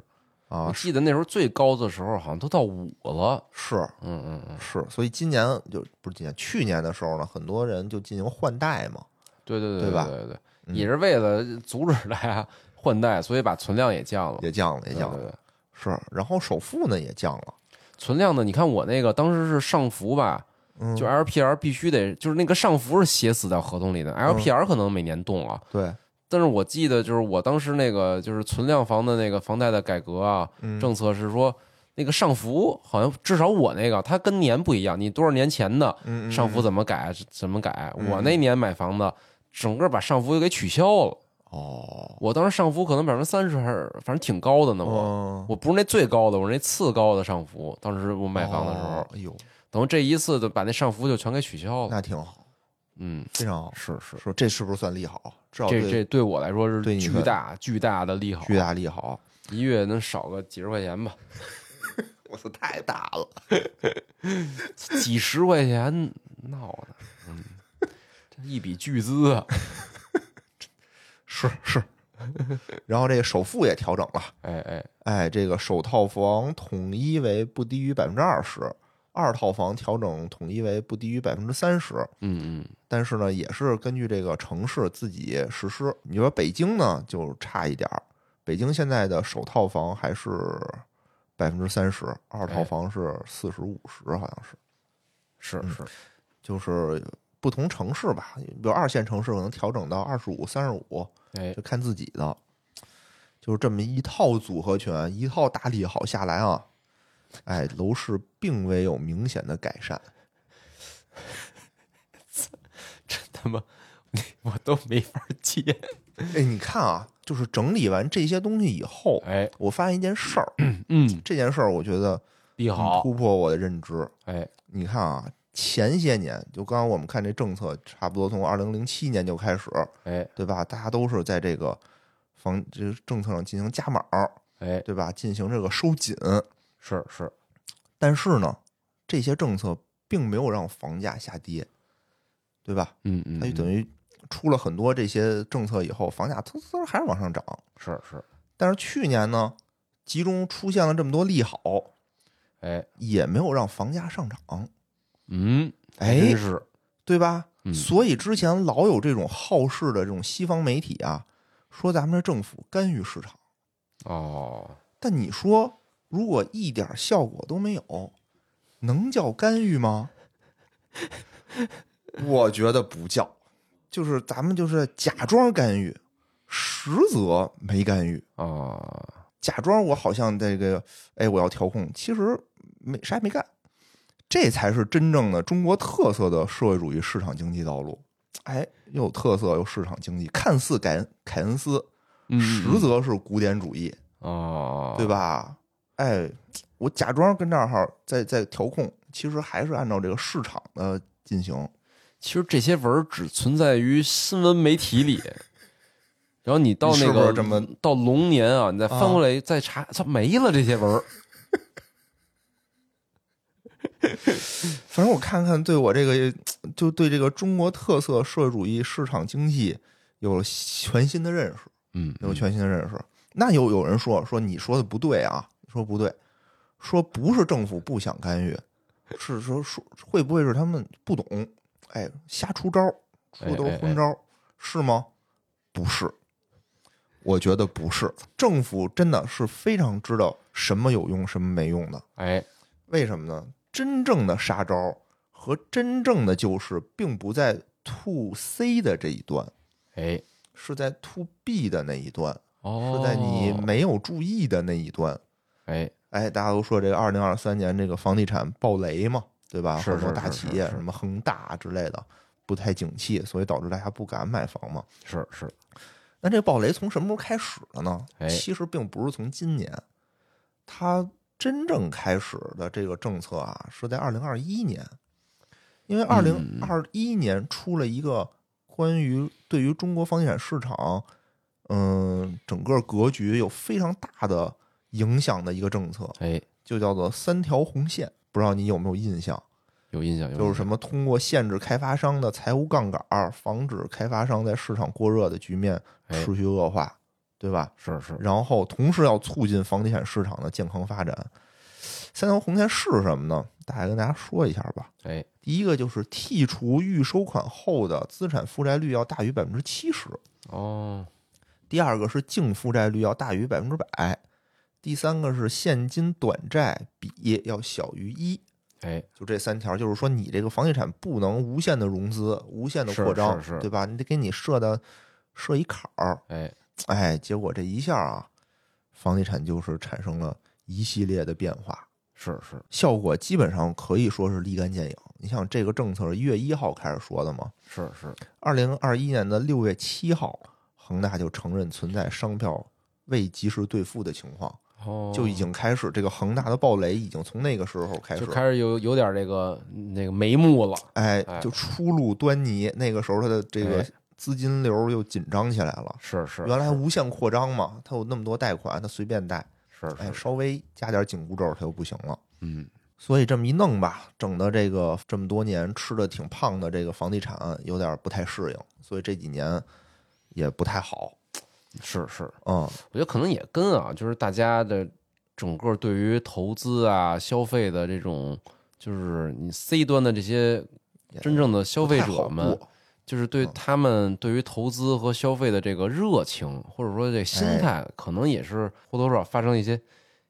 啊
我，记得那时候最高的时候好像都到五了。
是
嗯嗯嗯，
是，所以今年就不是今年，去年的时候呢，很多人就进行换贷嘛，
对对
对吧
对对对，
嗯
也是为了阻止大家换贷，所以把存量也降了。
也降了，也降了，
对
是，然后首付呢也降了，
存量的？你看我那个当时是上浮吧，
嗯，
就 LPR 必须得，就是那个上浮是写死在合同里的，LPR 可能每年动啊。
对，
但是我记得就是我当时那个就是存量房的那个房贷的改革啊，
嗯
政策是说那个上浮好像至少我那个它跟年不一样，你多少年前的上浮怎么改怎么改。我那年买房子，整个把上浮又给取消了。
哦，
我当时上浮可能百分之三十，还是反正挺高的呢。我
哦，
我不是那最高的，我是那次高的上浮。当时我买房的时候
哦，哎呦，
等于这一次就把那上浮就全给取消了。
那挺好，
嗯，
非常好。
是是，
说这是不是算利好？至少
这这对我来说是
对你
巨大巨大的利好，
巨大利好。
一月能少个几十块钱吧，
我操，太大了！
几十块钱闹的，嗯，这一笔巨资啊！
是是。然后这个首付也调整了，
哎哎，
哎，这个首套房统一为不低于百分之二十，二套房调整统一为不低于百分之三十。
嗯嗯，
但是呢，也是根据这个城市自己实施。你说北京呢，就差一点儿。北京现在的首套房还是百分之三十，二套
哎
房是四十五十，好像是。嗯
是是，
就是不同城市吧，比如二线城市可能调整到二十五、三十五，
哎
就看自己的。就是这么一套组合拳，一套大利好下来啊，哎，楼市并未有明显的改善。
真他妈，我都没法接。
哎，你看啊，就是整理完这些东西以后，
哎，
我发现一件事儿，
嗯，
这件事儿我觉得嗯
利好，
突破我的认知。
哎，
你看啊，前些年就刚刚我们看这政策，差不多从二零零七年就开始，
哎
对吧？大家都是在这个房这个政策上进行加码儿，
哎，
对吧？进行这个收紧。
是是，
但是呢，这些政策并没有让房价下跌，对吧？
嗯嗯，于
它就等于出了很多这些政策以后，房价蹭蹭还是往上涨。
是是，
但是去年呢，集中出现了这么多利好，
哎
也没有让房价上涨，
嗯，
哎
真是，
对吧？
嗯
所以之前老有这种好事的这种西方媒体啊，说咱们这政府干预市场。
哦，
但你说，如果一点效果都没有，能叫干预吗？我觉得不叫，就是咱们就是假装干预，实则没干预。
啊，
假装我好像这个，哎，我要调控，其实没啥也没干，这才是真正的中国特色的社会主义市场经济道路。哎，又有特色又市场经济，看似凯恩凯恩斯，
嗯
实则是古典主义，
哦，
对？吧？哎，我假装跟这儿哈在在调控，其实还是按照这个市场的进行。
其实这些文儿只存在于新闻媒体里，然后你到那个
不是这么
到龙年啊，你再翻过来再查，它没了这些文儿。
反正我看看，对我这个 就对这个中国特色社会主义市场经济有了全新的认识。
嗯，
有全新的认识。那有有人说说你说的不对啊，说不对，说不是政府不想干预，是说说会不会是他们不懂，哎，瞎出招，出的都是昏招，是吗？不是，我觉得不是。政府真的是非常知道什么有用，什么没用的。
哎，
为什么呢？真正的杀招和真正的救市，并不在 to C 的这一端，
哎，
是在 to B 的那一端。
哦，
是在你没有注意的那一端。
哎，
哎，大家都说这个二零二三年这个房地产暴雷嘛，对吧？
是
很多
是是
大企业，
是是
什么恒大之类的，不太景气，所以导致大家不敢买房嘛。
是是，
那这个暴雷从什么时候开始的呢？
哎
其实并不是从今年，它真正开始的这个政策啊，是在二零二一年，因为二零二一年出了一个关于对于中国房地产市场，嗯，整个格局有非常大的影响的一个政策，
哎，
就叫做三条红线。不知道你有没有印象？
有印象，有
就是什
么？
通过限制开发商的财务杠杆，防止开发商在市场过热的局面
哎，
持续恶化，对吧？
是是，
然后同时要促进房地产市场的健康发展。三条红线是什么呢？大概跟大家说一下吧。
哎，
第一个就是剔除预收款后的资产负债率要大于百分之七十，
哦，
第二个是净负债率要大于百分之百，第三个是现金短债比要小于一。
哎，
就这三条，就是说你这个房地产不能无限的融资、无限的扩张，
是是是
对吧？你得给你设的设一坎儿。
哎，
哎，结果这一下啊，房地产就是产生了一系列的变化，
是是，
效果基本上可以说是立竿见影。你像这个政策是一月一号开始说的嘛，
是是，
二零二一年的六月七号，恒大就承认存在商票未及时兑付的情况，
哦，
就已经开始这个恒大的暴雷已经从那个时候开始
就开始有有点这个那个眉目了，
哎
哎，
就初露端倪。那个时候，它的这个
哎
资金流又紧张起来了。
是是，
原来无限扩张嘛，它有那么多贷款，它随便贷，
是
哎，稍微加点紧箍咒，它又不行了。
嗯，
所以这么一弄吧，整的这个这么多年吃的挺胖的这个房地产有点不太适应，所以这几年也不太好。
是是，
嗯，
我觉得可能也跟啊，就是大家的整个对于投资啊、消费的这种，就是你 C 端的这些真正的消费者们，
过
就是对
嗯
他们对于投资和消费的这个热情，或者说这心
哎
态，可能也是或多或少发生一些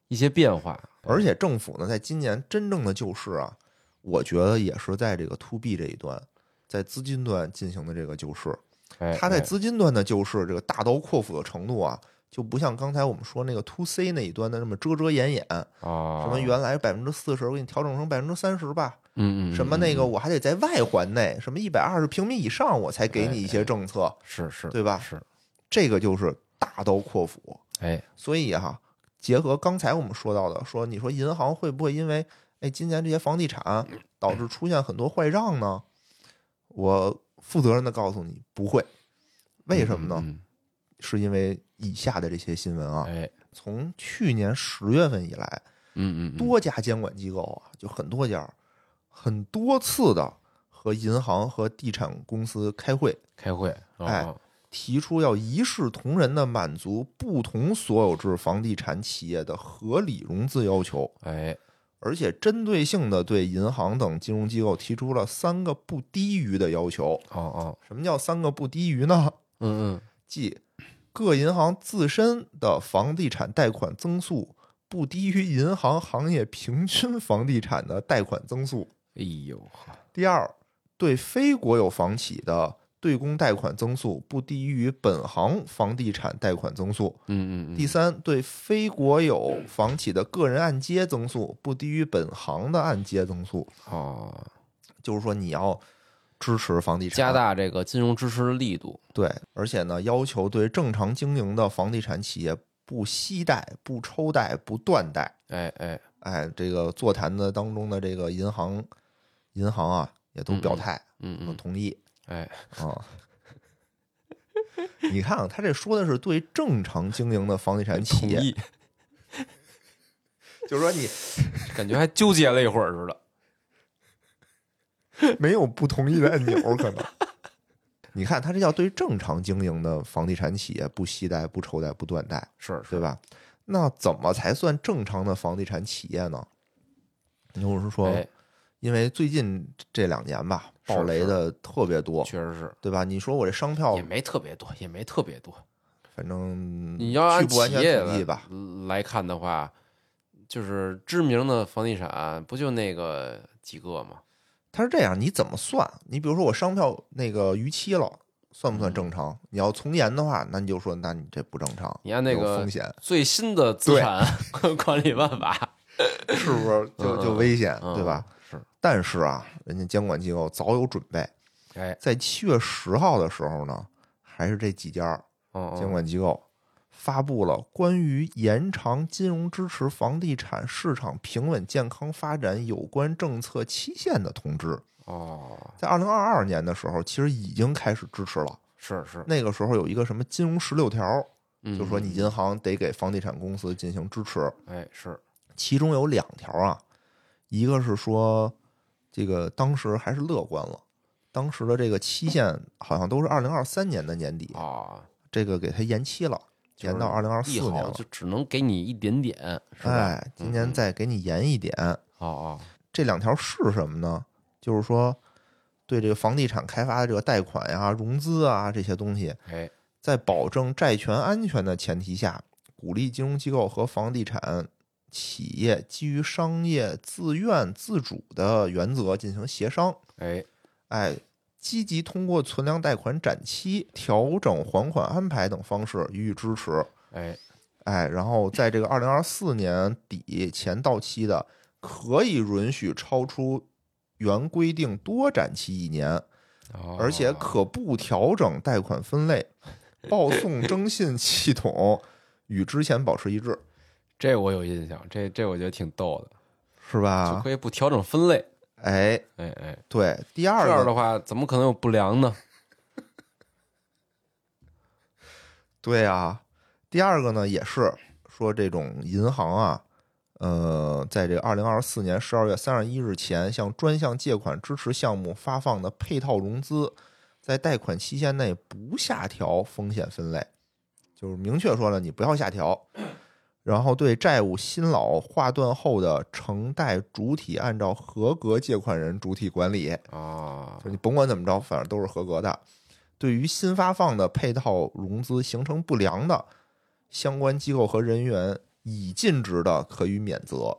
一些变化。
而且政府呢，在今年真正的救市啊，我觉得也是在这个 to B 这一端，在资金端进行的这个救市。
哎，
它在
哎
资金端的救市，这个大刀阔斧的程度啊，就不像刚才我们说那个 to C 那一端的那么遮遮掩掩。
啊，
什么原来百分之四十，我给你调整成百分之三十吧。
嗯
什么那个我还得在外环内，什么一百二十平米以上，我才给你一
哎
些政策。
是是，
对吧
是，
这个就是大刀阔斧。
哎，
所以哈、结合刚才我们说到的，说你说银行会不会因为哎今年这些房地产导致出现很多坏账呢？我负责任的告诉你，不会。为什么呢？
嗯？
是因为以下的这些新闻啊从去年十月份以来，
嗯嗯，嗯
多家监管机构啊，就很多家，很多次的和银行和地产公司开会，
开会，哦
哎
哦
提出要一视同仁的满足不同所有制房地产企业的合理融资要求，
哎，
而且针对性的对银行等金融机构提出了三个不低于的要求。
哦哦，
什么叫三个不低于呢？
嗯嗯，
即各银行自身的房地产贷款增速不低于银行行业平均房地产的贷款增速。
哎呦呵，
第二，对非国有房企的对公贷款增速不低于本行房地产贷款增速。
嗯嗯嗯，
第三，对非国有房企的个人按揭增速不低于本行的按揭增速。
哦，
就是说，你要支持房地产，
加大这个金融支持的力度，
对，而且呢，要求对正常经营的房地产企业不息贷、不抽贷、不断贷。
哎哎，
哎，这个座谈的当中的这个银行，银行啊也都表态，
嗯嗯，
同意
哎，
啊。你看啊，他这说的是对正常经营的房地产企业，就是说你
感觉还纠结了一会儿似的。
没有不同意的按钮，可能。你看，他这叫对正常经营的房地产企业不息贷、不抽贷、不断贷，
是
对？吧？那怎么才算正常的房地产企业呢？就是说，
哎，
因为最近这两年吧，
是
暴雷的特别多，
确实是，
对吧？你说我这商票
也，没特别多，也没特别多。
反正
你要按
据不完
企业来
全统计吧，
来看的话，就是知名的房地产不就那个几个吗？
它是这样，你怎么算？你比如说我商票那个逾期了，算不算正常？你要从严的话，那你就说，那你这不正常，有
你按那个
风险，
最新的资产 管理办法，
是不是 就
嗯
就危险，
嗯
对吧？？
是，
但是啊，人家监管机构早有准备，
哎，
在七月十号的时候呢，还是这几家
哦，
监管机构发布了关于延长金融支持房地产市场平稳健康发展有关政策期限的通知。
哦，
在二零二二年的时候，其实已经开始支持了。
是是，
那个时候有一个什么金融十六条，
嗯
就说你银行得给房地产公司进行支持。
哎是。
其中有两条啊，一个是说这个当时还是乐观了，当时的这个期限好像都是二零二三年的年底，
啊，
这个给它延期了，延到二零二四年了。
就只能给你一点点，是吧？
哎，今年
嗯
再给你延一点。
哦哦，
这两条是什么呢？就是说，对这个房地产开发的这个贷款呀、融资啊这些东西，
哎
在保证债权安全的前提下，鼓励金融机构和房地产企业基于商业自愿自主的原则进行协商。
哎
哎，积极通过存量贷款展期、调整还款安排等方式予以支持。
哎
哎，然后在这个二零二四年底前到期的，可以允许超出原规定多展期一年，
哦
而且可不调整贷款分类，报送征信系统与之前保持一致，
这我有印象，这这我觉得挺逗的，
是吧？
可以不调整分类。
哎，
哎哎，
对，第二个，
样的话怎么可能有不良呢？
对啊，第二个呢，也是说这种银行啊，呃，在这个二零二四年十二月三十一日前向专项借款支持项目发放的配套融资，在贷款期限内不下调风险分类，就是明确说了，你不要下调。然后对债务新老划断后的承贷主体，按照合格借款人主体管理，
啊
就你甭管怎么着，反正都是合格的。对于新发放的配套融资形成不良的，相关机构和人员已尽职的，可予免责。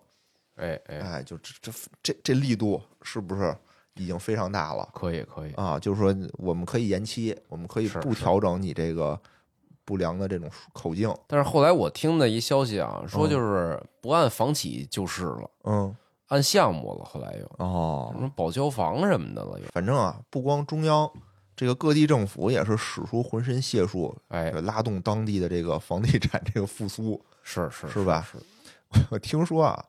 哎哎，
哎，就这这这这力度是不是已经非常大了
可以可以，
啊？就是说，我们可以延期，我们可以不调整你这个不良的这种口径。
但是后来我听的一消息啊，说
嗯
就是不按房企就是了，
嗯，
按项目了。后来又
哦
什，么保交房什么的了又，
反正啊，不光中央，这个各地政府也是使出浑身解数，
哎，
拉动当地的这个房地产这个复苏。
是是
是吧
是，
我听说啊，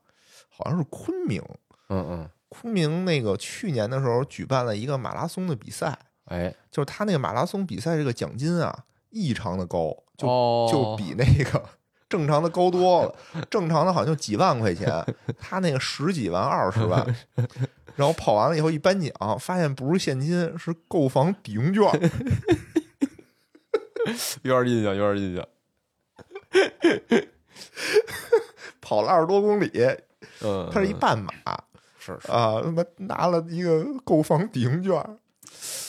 好像是昆明，
嗯嗯，
昆明那个去年的时候举办了一个马拉松的比赛，
哎，
就是他那个马拉松比赛这个奖金啊异常的高，就、
哦
就比那个 正常的高多了，正常的好像就几万块钱，他那个十几万、二十万。然后跑完了以后一颁奖，发现不是现金，是购房抵用券。
有点印象，有点印象。
跑了二十多公里，
嗯，
他是一半马
是是，
啊，他妈拿了一个购房抵用券。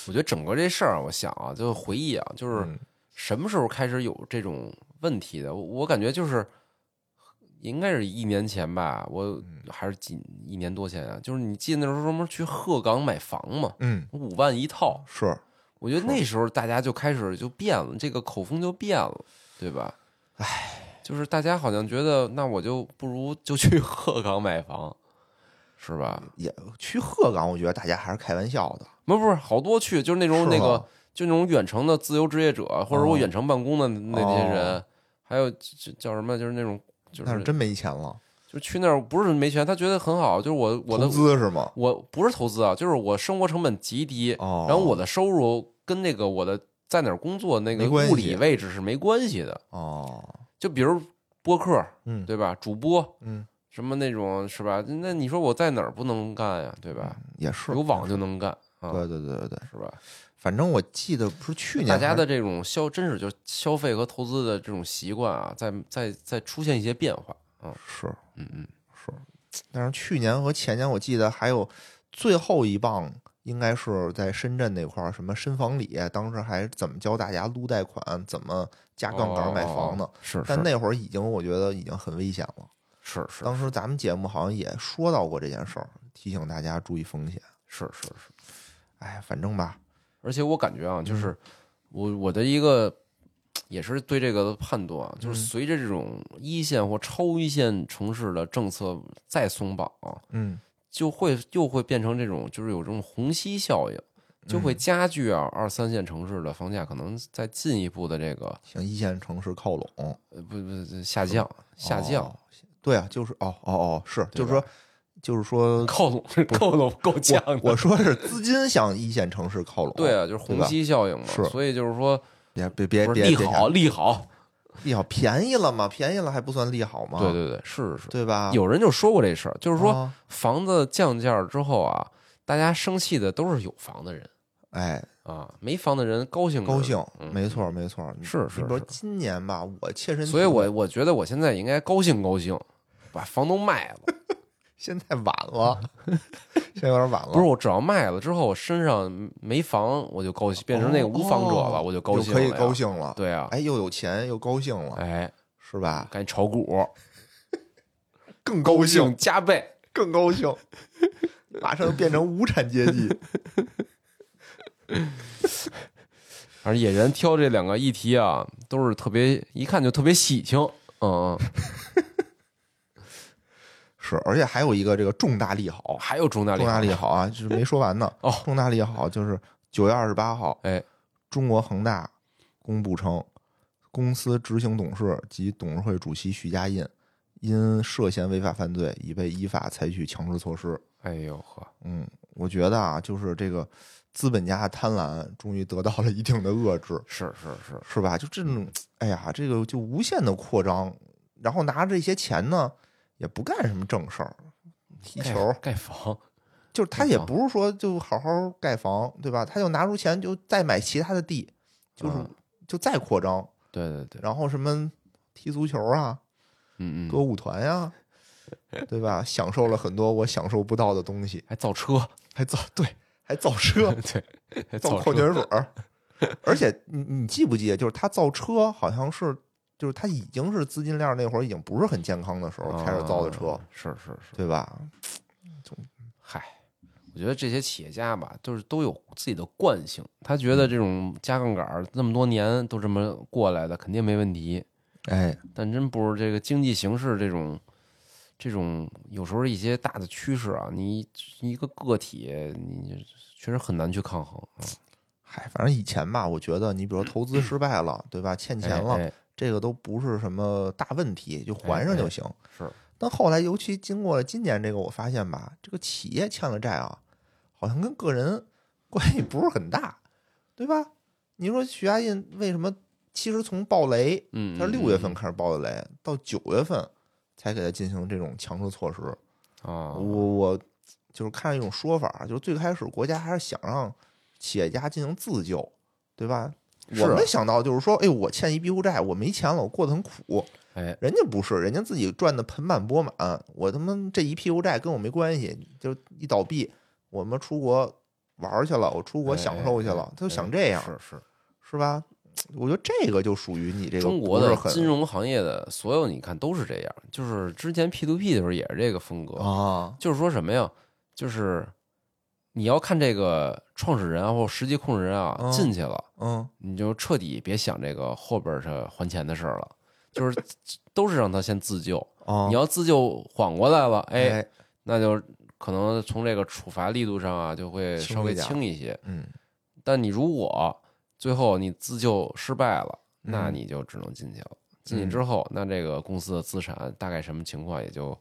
我觉得整个这事儿，我想啊，就回忆啊，就是
嗯
什么时候开始有这种问题的？我我感觉就是应该是一年前吧，我
嗯
还是几一年多前啊。就是你记得那时候什么去鹤岗买房嘛，
嗯，
五万一套，
是，
我觉得那时候大家就开始就变了，这个口风就变了，对吧？唉，就是大家好像觉得，那我就不如就去鹤岗买房，是吧？
也去鹤岗，我觉得大家还是开玩笑的。
不是不是，好多去，就是那种那个
吗，
就那种远程的自由职业者，或者我
哦
远程办公的那些人，
哦
还有叫什么，就是那种就是
真没钱了，
就去那儿不是没钱，他觉得很好，就是我我的
投资是吗？
我不是投资啊，就是我生活成本极低，
哦，
然后我的收入跟那个我的在哪儿工作那个物理位置是没关系的。
哦，
就比如播客，
嗯，
对吧？主播
嗯，
什么那种是吧？那你说我在哪儿不能干呀？对吧？
也是
有网就能干啊，
对对对对对，
是吧？
反正我记得不是去年
大家的这种消，真是就消费和投资的这种习惯啊，在在在出现一些变化啊。
是
嗯嗯，
是，但是去年和前年我记得还有最后一棒，应该是在深圳那块儿，什么深房里，当时还怎么教大家撸贷款，怎么加杠杆买房呢？
哦？是，
但那会儿已经我觉得已经很危险了。
是是
当时咱们节目好像也说到过这件事儿，提醒大家注意风险。
是是是，
哎，反正吧，
而且我感觉啊，
嗯。
就是我我的一个也是对这个的判断啊，就是
嗯。
随着这种一线或超一线城市的政策再松绑啊，
嗯，
就会又会变成这种，就是有这种虹吸效应，就
嗯。
会加剧啊二三线城市的房价可能再进一步的这个
向一线城市靠拢，
呃不不下降下降
哦对啊，就是哦哦哦，是，就是说，就是说，
靠拢 靠拢够呛的。
我说是资金向一线城市靠拢，
对啊，就是虹吸效应嘛，
是
所以就是说
别别别
利好利好，
利好便宜了嘛，便宜了还不算利好吗？
对对对，是是是。
对吧？
有人就说过这事儿，就是说
啊
房子降价之后啊，大家生气的都是有房的人
哎，
啊，没房的人高兴着
高兴，
嗯
没错没错。你
是是
你说
是
今年吧，我切身，
所以我我觉得我现在应该高兴高兴，把房都卖了。
现在晚了，现在有点晚了。
不是，我只要卖了之后，我身上没房，我就高兴，变成那个无房者了，
哦
我就高兴
可以高兴了。
对啊，
哎，又有钱又高兴了，
哎，
是吧？
赶紧炒股，
更
高
兴，
加倍。
更高兴，马上变成无产阶级。
反正野人挑这两个议题啊，都是特别一看就特别喜庆。嗯嗯，
是，而且还有一个这个重大利好，
还有重大利好
重大利好啊，就是没说完呢。
哦
重大利好就是九月二十八号，
哎，
中国恒大公布称，公司执行董事及董事会主席许家印因涉嫌违法犯罪，已被依法采取强制措施。
哎呦呵，
嗯，我觉得啊，就是这个资本家的贪婪终于得到了一定的遏制，
是是是，
是吧？就这种，哎呀，这个就无限的扩张，然后拿着这些钱呢，也不干什么正事儿，踢
盖
球，
盖房，
就是他也不是说就好好盖房，对吧？他就拿出钱就再买其他的地，就是
嗯
就再扩张，
对对对，
然后什么踢足球啊、
嗯嗯，
歌舞团呀、对吧？享受了很多我享受不到的东西，
还造车，
还造对，还造车，
对，还
造矿泉水儿，而且你你记不记得，就是他造车好像是，就是他已经是资金链那会儿已经不是很健康的时候开始造的车
啊，是是是，
对吧？
嗨，我觉得这些企业家吧，就是都有自己的惯性，他觉得这种加杠杆儿这么多年都这么过来的，肯定没问题。
哎，
但真不是这个经济形势这种，这种有时候一些大的趋势啊，你一个个体，你确实很难去抗衡。
嗨，反正以前吧，我觉得你比如说投资失败了，对吧？欠钱了，
哎哎
这个都不是什么大问题，就还上就行。
是，
但后来，尤其经过了今年这个，我发现吧，这个企业欠了债啊，好像跟个人 关系不是很大，对吧？你说徐家印为什么？其实从暴雷，
嗯，
他六月份开始爆的雷，到九月份才给他进行这种强制措施。
啊，
我我就是看一种说法，就是最开始国家还是想让企业家进行自救，对吧？
是
我没想到就是说，哎，我欠一屁股债，我没钱了，我过得很苦。
哎，
人家不是，人家自己赚的盆满钵满，我他妈这一屁股债跟我没关系，就一倒闭，我们出国玩去了，我出国享受去了，他就想这样，
是是。
是吧？我觉得这个就属于你这个
中国的金融行业的所有，你看都是这样。就是之前 P to P 的时候也是这个风格，
啊，
就是说什么呀？就是你要看这个创始人啊，或实际控制人啊
嗯
进去了，
嗯
你就彻底别想这个后边儿是还钱的事儿了，就是 都是让他先自救。
啊，
你要自救缓过来了，哎，
哎，
那就可能从这个处罚力度上啊就会稍微
轻一
些。
嗯，
但你如果最后你自救失败了，那
嗯
你就只能进去了。进去之后，那这个公司的资产大概什么情况，也就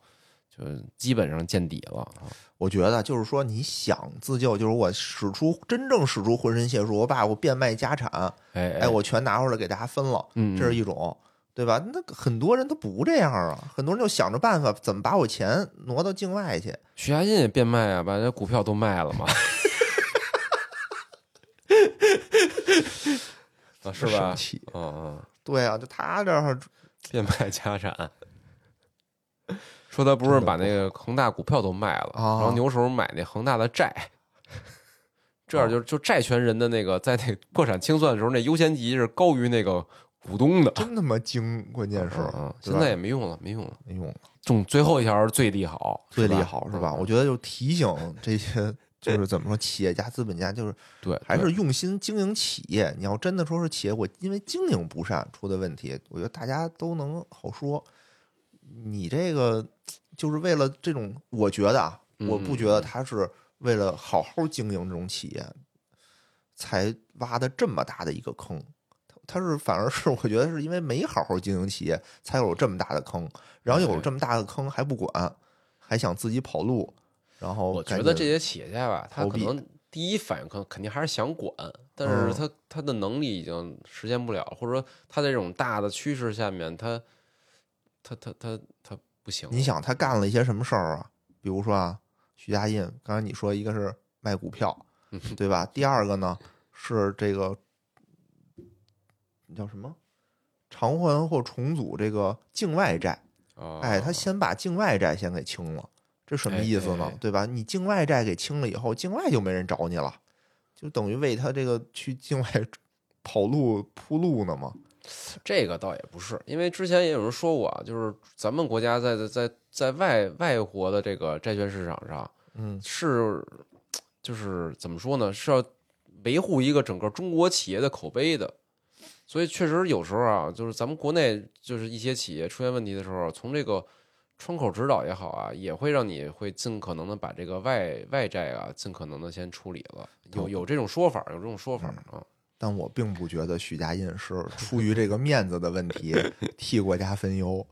就基本上见底了啊。
我觉得就是说，你想自救，就是我使出真正使出浑身解数，我把我变卖家产，
哎
哎，我全拿出来给大家分了，
嗯，
这是一种，对吧？那很多人他不这样啊，很多人就想着办法怎么把我钱挪到境外去。
许家印也变卖啊，把这股票都卖了嘛，啊是吧嗯嗯，
对啊，就他这儿
变卖家产。说他不是把那个恒大股票都卖了，
啊
然后牛手买那恒大的债，这样就就债权人的那个 在那破产清算的时候，那优先级是高于那个股东的。
真他妈精，关键是
嗯嗯，
对吧
现在也没用了，没用了。
没用了，
中最后一条是最利好，
最利好是吧？
嗯
我觉得就提醒这些，就是怎么说，企业家、资本家，就是
对，
还是用心经营企业。你要真的说是企业，我因为经营不善出的问题，我觉得大家都能好说。你这个就是为了这种，我觉得啊，
嗯
我不觉得他是为了好好经营这种企业，才挖的这么大的一个坑。他他是反而是我觉得是因为没好好经营企业，才有这么大的坑。然后有了这么大的坑还不管，还想自己跑路，然后
我觉得这些企业家吧，他可能第一反应可能肯定还是想管，但是他他的能力已经实现不了，或者说他在这种大的趋势下面，他他他他他不行。
你想他干了一些什么事儿啊？比如说啊，徐家印，刚才你说一个是卖股票，对吧？第二个呢是这个叫什么偿还或重组这个境外债。哎，他先把境外债先给清了，这什么意思呢？对吧？你境外债给清了以后，境外就没人找你了，就等于为他这个去境外 跑路铺路呢吗？
这个倒也不是，因为之前也有人说过啊，就是咱们国家在在在外外国的这个债券市场上，
嗯，
是就是怎么说呢？是要维护一个整个中国企业的口碑的。所以确实有时候啊，就是咱们国内就是一些企业出现问题的时候，从这个窗口指导也好啊，也会让你会尽可能的把这个外外债啊，尽可能的先处理了。有有这种说法，有这种说法啊。
但我并不觉得许家印是出于这个面子的问题 替国家分忧。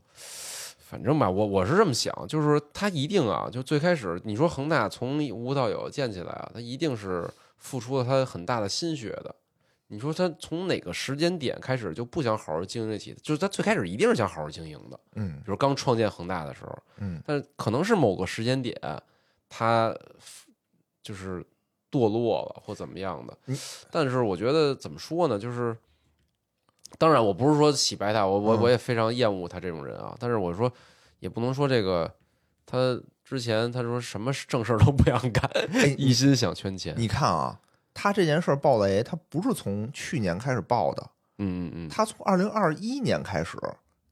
反正吧，我我是这么想，就是他一定啊，就最开始你说恒大从无到有建起来啊，他一定是付出了他很大的心血的。你说他从哪个时间点开始就不想好好经营这企业？就是他最开始一定是想好好经营的，
嗯，
比如刚创建恒大的时候，
嗯，
但可能是某个时间点，他就是堕落了或怎么样的。但是我觉得怎么说呢？就是当然，我不是说洗白他，我我我也非常厌恶他这种人啊。但是我说也不能说这个他之前他说什么正事都不想干，一心想圈钱。
你看啊。他这件事儿爆雷，他不是从去年开始爆的，
嗯嗯嗯，
他从二零二一年开始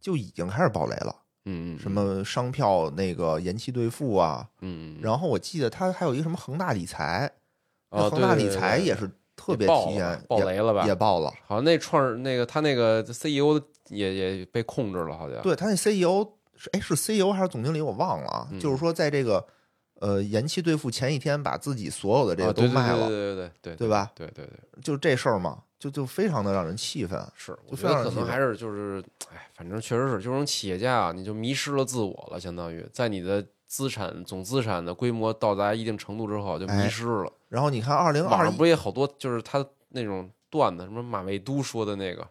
就已经开始爆雷了，
嗯
嗯，什么商票那个延期兑付
啊，嗯，
然后我记得他还有一个什么恒大理财，
恒
大理财也是特别提前
爆雷了吧，
也爆了，
好像那创那个他那个 CEO 也也被控制了，好像，
对他那 CEO 是哎是 CEO 还是总经理我忘了啊，就是说在这个。呃，延期兑付前一天把自己所有的这个都卖
了，对对对对
对吧？
对对对，
就这事儿嘛，就就非常的让人气愤。
是，我觉得可能还是就是，哎，反正确实是，这种企业家啊，你就迷失了自我了，相当于在你的资产总资产的规模到达一定程度之后就迷失了。
然后你看，二零二
不也好多，就是他那种段子，什么马未都说的那个。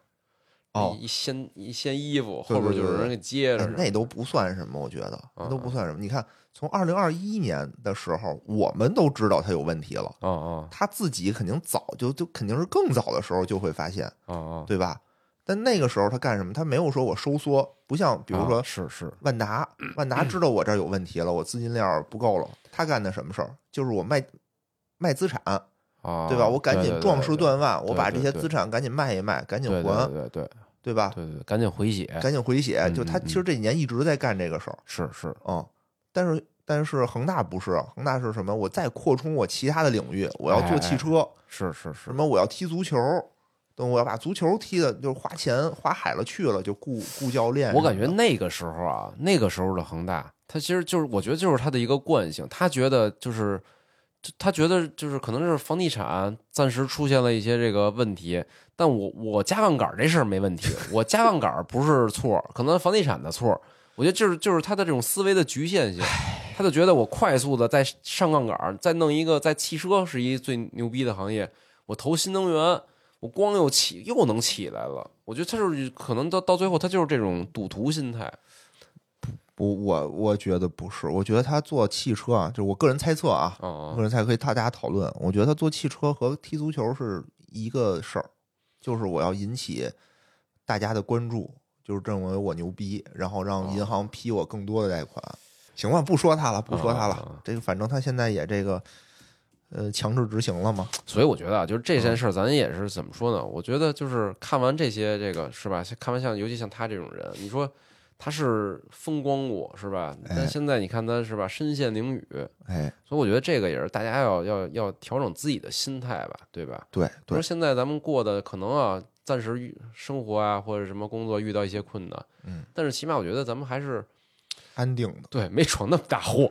哦，
一掀一掀衣服，后边就有人给接着，
那都不算什么，我觉得那都不算什么。你看，从二零二一年的时候，我们都知道他有问题了，他自己肯定早就就肯定是更早的时候就会发现，对吧？但那个时候他干什么？他没有说我收缩，不像比如说
是是
万达，万达知道我这儿有问题了，我资金链不够了，他干的什么事儿？就是我卖卖资产。
啊，
对吧？我赶紧壮士断腕，我把这些资产赶紧卖一卖，赶紧还，
对对
对吧？
对对，赶紧回血，
赶紧回血。就他其实这几年一直在干这个事儿，
是是，
嗯。但是但是恒大不是，恒大是什么？我再扩充我其他的领域，我要做汽车，
是是是。
什么？我要踢足球，等我要把足球踢的，就是花钱花海了去了，就雇雇教练。
我感觉那个时候啊，那个时候的恒大，他其实就是，我觉得就是他的一个惯性，他觉得就是。他觉得就是可能是房地产暂时出现了一些这个问题，但我我加杠杆这事儿没问题，我加杠杆不是错，可能房地产的错。我觉得就是就是他的这种思维的局限性，他就觉得我快速的在上杠杆，再弄一个在汽车是一最牛逼的行业，我投新能源，我光又起又能起来了。我觉得他就是可能到到最后他就是这种赌徒心态。
不，我我觉得不是，我觉得他做汽车啊，就是我个人猜测啊，个人猜可以大家讨论。我觉得他做汽车和踢足球是一个事儿，就是我要引起大家的关注，就是认为我牛逼，然后让银行批我更多的贷款。行吧，不说他了，不说他了。这个反正他现在也这个呃强制执行了嘛。
所以我觉得啊，就是这件事儿，咱也是怎么说呢？我觉得就是看完这些，这个是吧？看完像尤其像他这种人，你说。他是风光过是吧？但现在你看他是吧，身陷囹圄，
哎，
所以我觉得这个也是大家要要要调整自己的心态吧，对吧？
对，
说现在咱们过的可能啊，暂时生活啊或者什么工作遇到一些困难，
嗯，
但是起码我觉得咱们还是
安定的，
对，没闯那么大祸，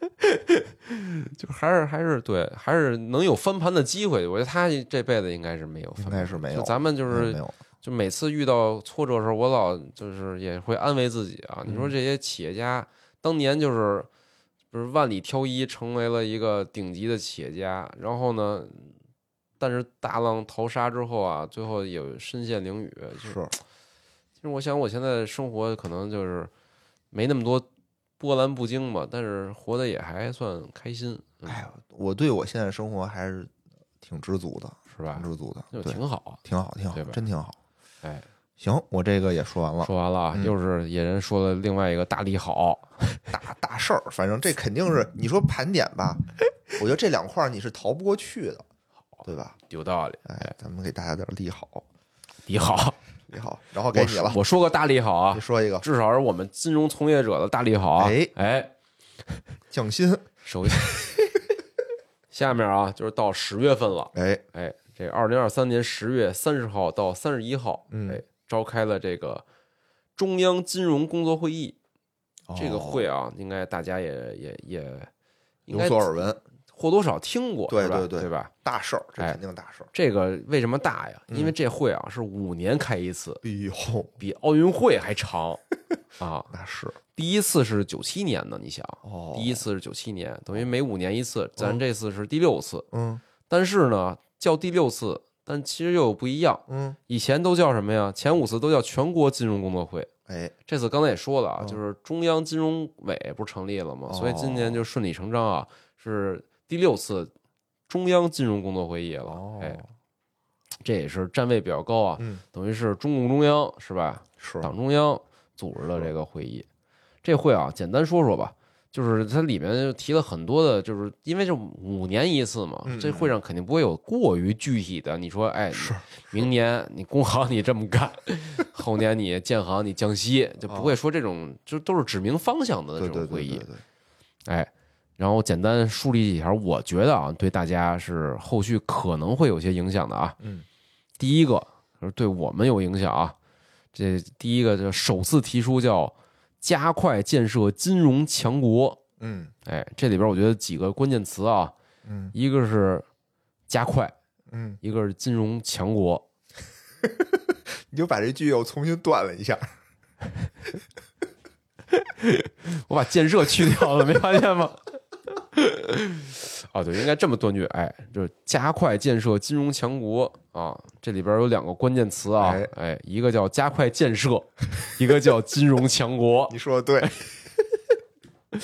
就还是还是对，还是能有翻盘的机会。我觉得他这辈子应该是没有，
应该是没有，
咱们就是
没有。
就每次遇到挫折的时候，我老就是也会安慰自己啊。你说这些企业家当年就是不是万里挑一，成为了一个顶级的企业家。然后呢，但是大浪淘沙之后啊，最后也身陷囹圄。就是其实我想，我现在生活可能就是没那么多波澜不惊吧，但是活得也还算开心。嗯
哎呀，我对我现在生活还是挺知足的，
是吧
挺？知足的，
就，挺好。
挺好，挺好真挺好。
哎，
行，我这个也说完了，
说完了又是野人说了另外一个大利好。
大大事儿，反正这肯定是你说盘点吧，我觉得这两块儿你是逃不过去的，对吧？
有道理，
哎，咱们给大家点儿利好，
利好，
利好，然后给你了，
我说个大利好啊
你，说一个
至少是我们金融从业者的大利好啊。
哎
哎，
降薪，
首先，下面啊就是到十月份了，
哎，
哎，这二零二三年十月三十号到三十一号，
嗯
哎，召开了这个中央金融工作会议。这个会
哦
啊，应该大家也也也应该
有所耳闻，
或多少听过，
对对对
对吧？
大事儿，这
哎
肯定大事儿。
这个为什么大呀？
嗯
因为这会啊是五年开一次，
哎呦，
比奥运会还长 啊！
那是
第一次是九七年的，你想，
哦，
第一次是九七年，等于每五年一次，咱这次是第六次。
嗯
但是呢，叫第六次，但其实又有不一样。
嗯，
以前都叫什么呀？前五次都叫全国金融工作会，
哎，
这次刚才也说了啊，
嗯
就是中央金融委不是成立了吗？
哦
所以今年就顺理成章啊，是第六次中央金融工作会议了。
哦，
哎，这也是站位比较高啊，
嗯，
等于是中共中央是吧？
是
党中央组织的这个会议。这会啊，简单说说吧，就是它里面提了很多的，就是因为是五年一次嘛，
嗯
这会上肯定不会有过于具体的。你说，哎，
是
明年你工行你这么干，后年你建行你降息，就不会说这种，就都是指明方向的这种会议哎，然后简单梳理几条，我觉得啊，对大家是后续可能会有些影响的啊。
嗯，
第一个就是对我们有影响啊。这第一个就首次提出叫加快建设金融强国。
嗯
哎，这里边我觉得几个关键词啊，
嗯
一个是加快，
嗯，
一个是金融强国。
你就把这句又重新断了一下，
我把建设去掉了，没发现吗？啊，对，应该这么断句，哎，就是加快建设金融强国啊。这里边有两个关键词啊，
哎
哎，一个叫加快建设，一个叫金融强国。
你说的对，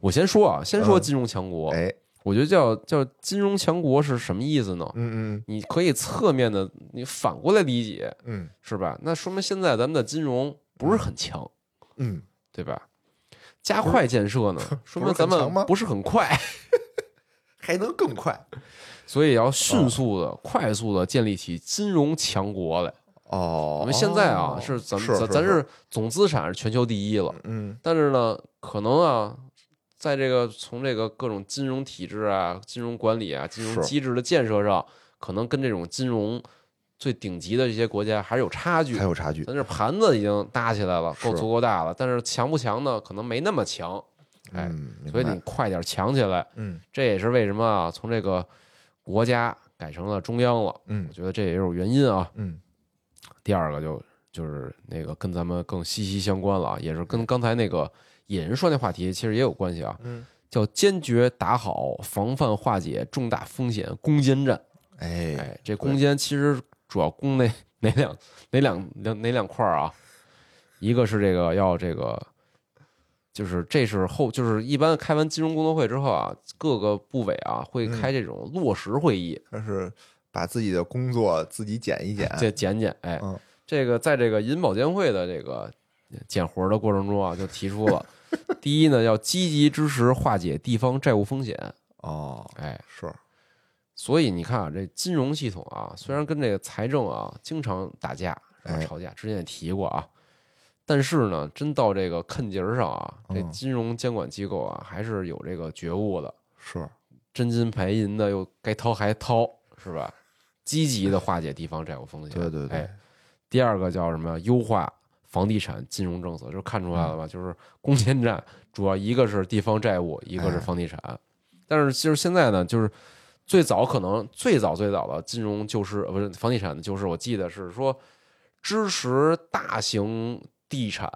我先说啊，先说
嗯
金融强国，
哎，
我觉得叫叫金融强国是什么意思呢？
嗯嗯
你可以侧面的，你反过来理解，
嗯
是吧？那说明现在咱们的金融不是很强，
嗯，
对吧？加快建设呢，说明咱们不是很快，
还能更快
所以要迅速的、快速的建立起金融强国来。
哦
我们现在啊，
哦
是咱
是
咱咱是总资产是全球第一了，
嗯
但是呢，可能啊，在这个从这个各种金融体制啊、金融管理啊、金融机制的建设上，可能跟这种金融最顶级的这些国家还是有差距
还。有差距，
咱这盘子已经搭起来了，够足够大了，但是强不强呢？可能没那么强。哎，所以你快点强起来，
嗯
这也是为什么啊，从这个国家改成了中央了。
嗯
我觉得这也有原因啊。
嗯
第二个就就是那个跟咱们更息息相关了啊，也是跟刚才那个野人说那话题其实也有关系啊，
嗯，
叫坚决打好防范化解重大风险攻坚战。
哎
哎，这攻坚其实主要攻那哪两哪两两哪两块儿啊？一个是这个要这个，就是这是后就是一般开完金融工作会之后啊，各个部委啊会开这种落实会议，
但是把自己的工作自己减一减，
这减减哎，
嗯。
这个在这个银保监会的这个减活的过程中啊，就提出了，第一呢要积极支持化解地方债务风险，
哦，
哎，
是。
所以你看啊，这金融系统啊，虽然跟这个财政啊经常打架是吧
哎
吵架，之前也提过啊，但是呢，真到这个坎节儿上啊，这
嗯
金融监管机构啊还是有这个觉悟的，
是，
真金白银的又该掏还掏，是吧？积极的化解地方债务风险。
对对对
哎，第二个叫什么？优化房地产金融政策，就看出来
嗯
了吧？就是攻坚战，主要一个是地方债务，一个是
哎
房地产。但是就是现在呢，就是最早可能最早最早的金融救市，呃不是房地产的救市，我记得是说支持大型地产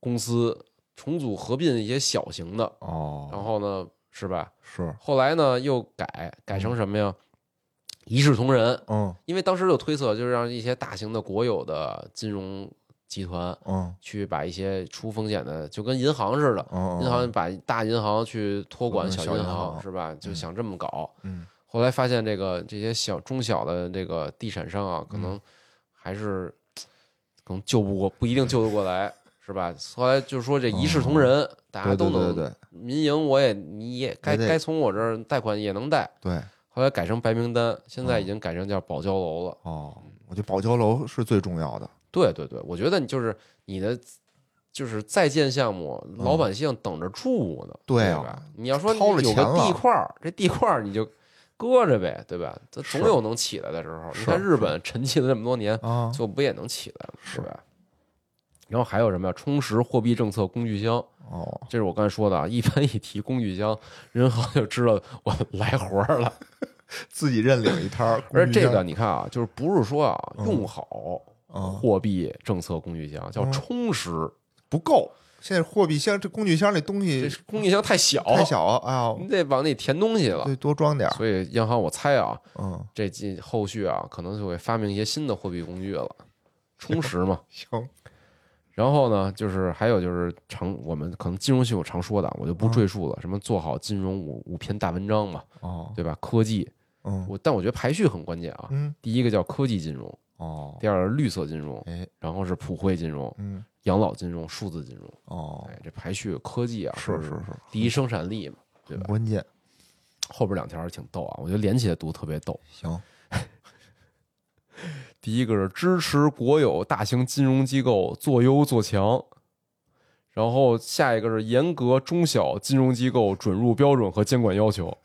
公司重组合并一些小型的，
哦，
然后呢，是吧？
是，
后来呢又改改成什么呀？一视同仁，
嗯
因为当时就推测，就是让一些大型的国有的金融集团
嗯
去把一些出风险的，就跟银行似的，
嗯，
银行把大银行去托管
嗯
小银
行
是吧？就
嗯
想这么搞。
嗯
后来发现这个这些小中小的这个地产商啊，可
嗯
能还是可能救不过，不一定救得过来，是吧？后来就是说这一视同仁，大家都能
对对对
民营，我也你也该该从我这儿贷款也能贷。
对，
后来改成白名单，现在已经改成叫保交楼了。
哦，我觉得保交楼是最重要的，
对对对，我觉得你就是你的。就是在建项目，老百姓等着住呢，
对啊
吧？你要说你
掏了
有个
钱了
地块儿，这地块儿你就搁着呗，对吧？它总有能起来的时候。你
是
看日本沉寂了这么多年，
啊，
最后不也能起来吗？
是
是吧？然后还有什么呀？充实货币政策工具箱，
哦，
这是我刚才说的啊。一般一提工具箱，人好像就知道我来活儿了。
自己认领一摊儿，
而这个你看啊，就是不是说啊
嗯
用好
啊
货币政策工具箱，叫
嗯
充实。
不够，现在货币箱这工具箱这东
这
西
工具箱太小，
太小啊，
你得往里填东西了。
对，多装点，
所以央行我猜啊，
嗯，
这近后续啊，可能就会发明一些新的货币工具了，充实嘛。
行，
然后呢，就是还有就是常我们可能金融系我常说的，我就不赘述了。什么做好金融五五篇大文章嘛，
哦，
对吧？科技，
嗯
我但我觉得排序很关键啊。
嗯，
第一个叫科技金融，
哦，
第二个绿色金融，
哎，
然后是普惠金融、
嗯，
养老金融、数字金融。
哦，
哎，这排序科技啊，
是是是，
第一生产力嘛，对吧？
关键，
后边两条挺逗啊，我觉得连起来读特别逗。
行，
第一个是支持国有大型金融机构做优做强，然后下一个是严格中小金融机构准入标准和监管要求。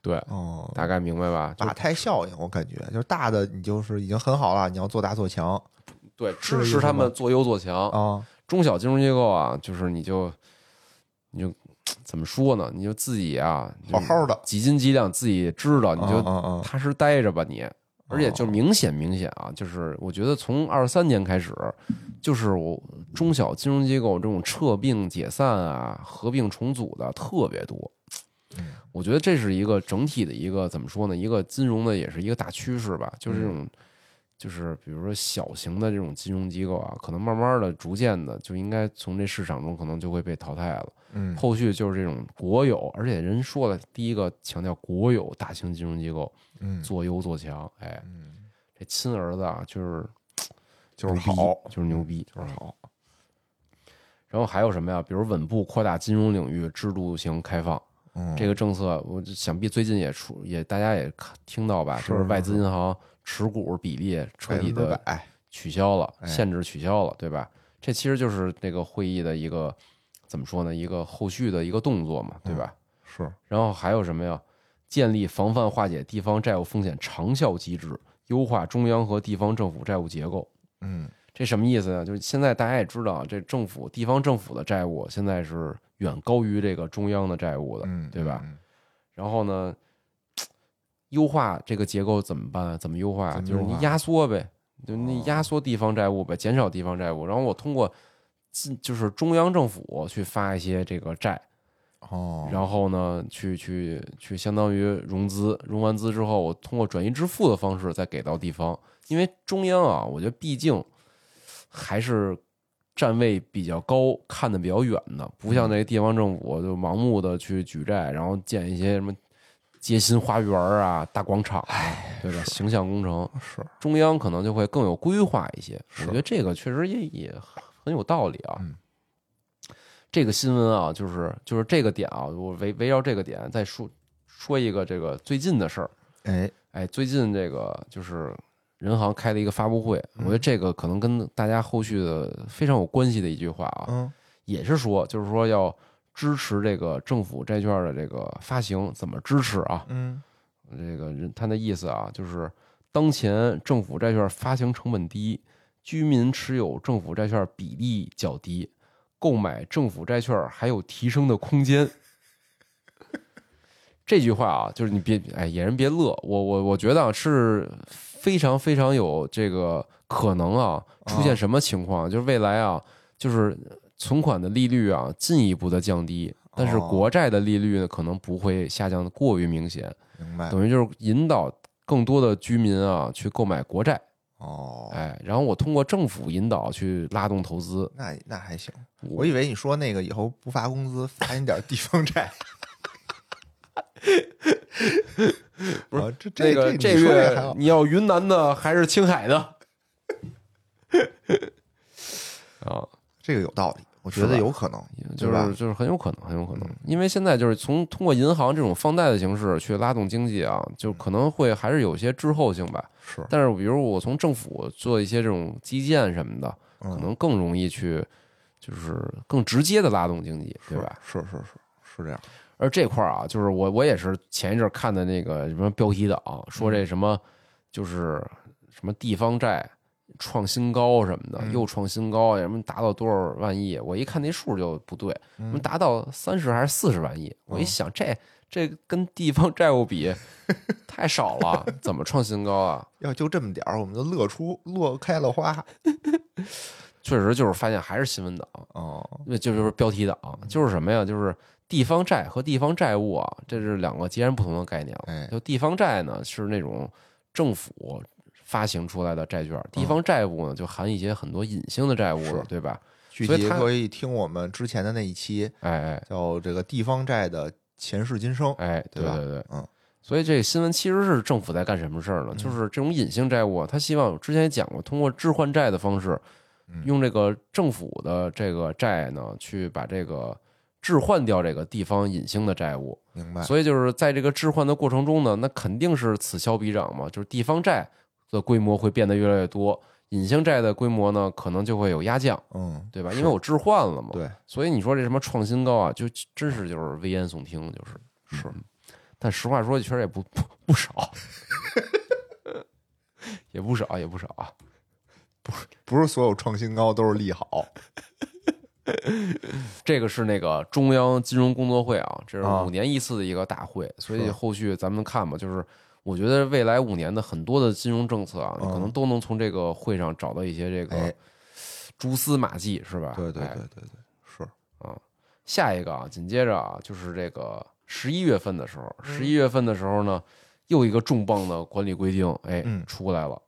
对，
哦，
大概明白吧？就
马太效应，我感觉就是大的你就是已经很好了，你要做大做强
对，支持他们做优做强。
啊，
中小金融机构啊，就是你就你就 怎么说呢？你就自己啊，
好好的，
几斤几两自己知道，你就踏实待着吧你。而且就
哦
明显明显啊，就是我觉得从二三年开始，就是我中小金融机构这种撤并解散啊、合并重组的特别多。
嗯
我觉得这是一个整体的一个怎么说呢？一个金融的也是一个大趋势吧，就是这种。就是比如说小型的这种金融机构啊，可能慢慢的、逐渐的就应该从这市场中可能就会被淘汰了。
嗯，
后续就是这种国有，而且人说了，第一个强调国有大型金融机构
嗯
做优做强，哎，
嗯，
这亲儿子啊，就是
就是好，
就是牛逼，
就是好，
然后还有什么呀？比如稳步扩大金融领域制度型开放，
嗯，
这个政策，我想必最近也出，也大家也听到吧？就是外资银行持股比例彻底的
百，
取消了，
哎
限制取消了，对吧？这其实就是那个会议的一个怎么说呢？一个后续的一个动作嘛，对吧？
是，
然后还有什么呀？建立防范化解地方债务风险长效机制，优化中央和地方政府债务结构。
嗯
这什么意思呢？就是现在大家也知道，这政府、地方政府的债务现在是远高于这个中央的债务的，
嗯，
对吧？
嗯？
然后呢，优化这个结构怎么办？怎么优化？就是你压缩呗，就你
哦
压缩地方债务呗，减少地方债务。然后我通过就是中央政府去发一些这个债，
哦，
然后呢，去去去相当于融资，融完资之后，我通过转移支付的方式再给到地方。因为中央啊，我觉得毕竟还是站位比较高，看得比较远的，不像这地方政府就盲目的去举债，然后建一些什么街心花园啊、大广场啊，对吧？形象工程，
是，
中央可能就会更有规划一些。我觉得这个确实也也很有道理啊。
嗯
这个新闻啊，就是就是这个点啊，我围围绕这个点再说说一个这个最近的事儿。
哎，
哎，最近这个就是人行开了一个发布会，我
嗯
觉得这个可能跟大家后续的非常有关系的一句话啊，
嗯
也是说就是说要支持这个政府债券的这个发行，怎么支持啊？
嗯
这个人他那意思啊，就是当前政府债券发行成本低，居民持有政府债券比例较低，购买政府债券还有提升的空间。这句话啊，就是你别哎，野人别乐，我我我觉得啊是非常非常有这个可能啊，出现什么情况？就是未来啊，就是存款的利率啊进一步的降低，但是
哦
国债的利率呢可能不会下降的过于明显，
明白
等于就是引导更多的居民啊去购买国债，
哦，
哎，然后我通过政府引导去拉动投资。
那那还行。
我
我以为你说那个以后不发工资，发你点地方债。
不是
啊这
这个
这个
月你要云南的还是青海的？啊，
这个有道理，我觉得有可能，
就是就是很有可能，很有可能
嗯，
因为现在就是从通过银行这种放贷的形式去拉动经济啊，就可能会还是有些滞后性吧。
是
但是比如我从政府做一些这种基建什么的，可
嗯
能更容易去，就是更直接的拉动经济，对吧？
是是是是这样。
而这块儿啊，就是我我也是前一阵儿看的那个什么标题党，说
嗯
这什么就是什么地方债创新高什么的，
嗯
又创新高，什么达到多少万亿？我一看那数就不对，什么
嗯
达到三十还是四十万亿？我一
哦
想，这这跟地方债务比 太少了，怎么创新高啊？
要就这么点儿，我们就乐出乐开了花。
确实就是发现还是新闻党，
哦，
因为就是标题党，就是什么呀？就是地方债和地方债务啊，这是两个截然不同的概念就地方债呢是那种政府发行出来的债券，地方债务呢就含一些很多隐性的债务了，对吧？
具
所以它
体可以听我们之前的那一期，
哎哎
叫这个地方债的前世今生。
哎，对
对吧
对对，
嗯。
所以这个新闻其实是政府在干什么事儿呢？就是这种隐性债务啊，他希望之前也讲过，通过置换债的方式，
嗯
用这个政府的这个债呢，去把这个置换掉这个地方隐性的债务。
明白。
所以就是在这个置换的过程中呢，那肯定是此消彼长嘛，就是地方债的规模会变得越来越多，隐性债的规模呢可能就会有压降，
嗯，
对吧？因为我置换了嘛，
对
所以你说这什么创新高啊，就真是就是危言耸听，就是
是
嗯但实话说，确实也不不不少，也不少，也不少啊。
不是不是所有创新高都是利好。
这个是那个中央金融工作会啊，这是
啊
五年一次的一个大会，所以后续咱们看吧。就是我觉得未来五年的很多的金融政策啊，
嗯
可能都能从这个会上找到一些这个
哎
蛛丝马迹，是吧？
对对
哎
对对对，是啊
下一个啊，紧接着啊，就是这个十一月份的时候，
嗯
十一月份的时候呢，又一个重磅的管理规定，哎，
嗯
出来了。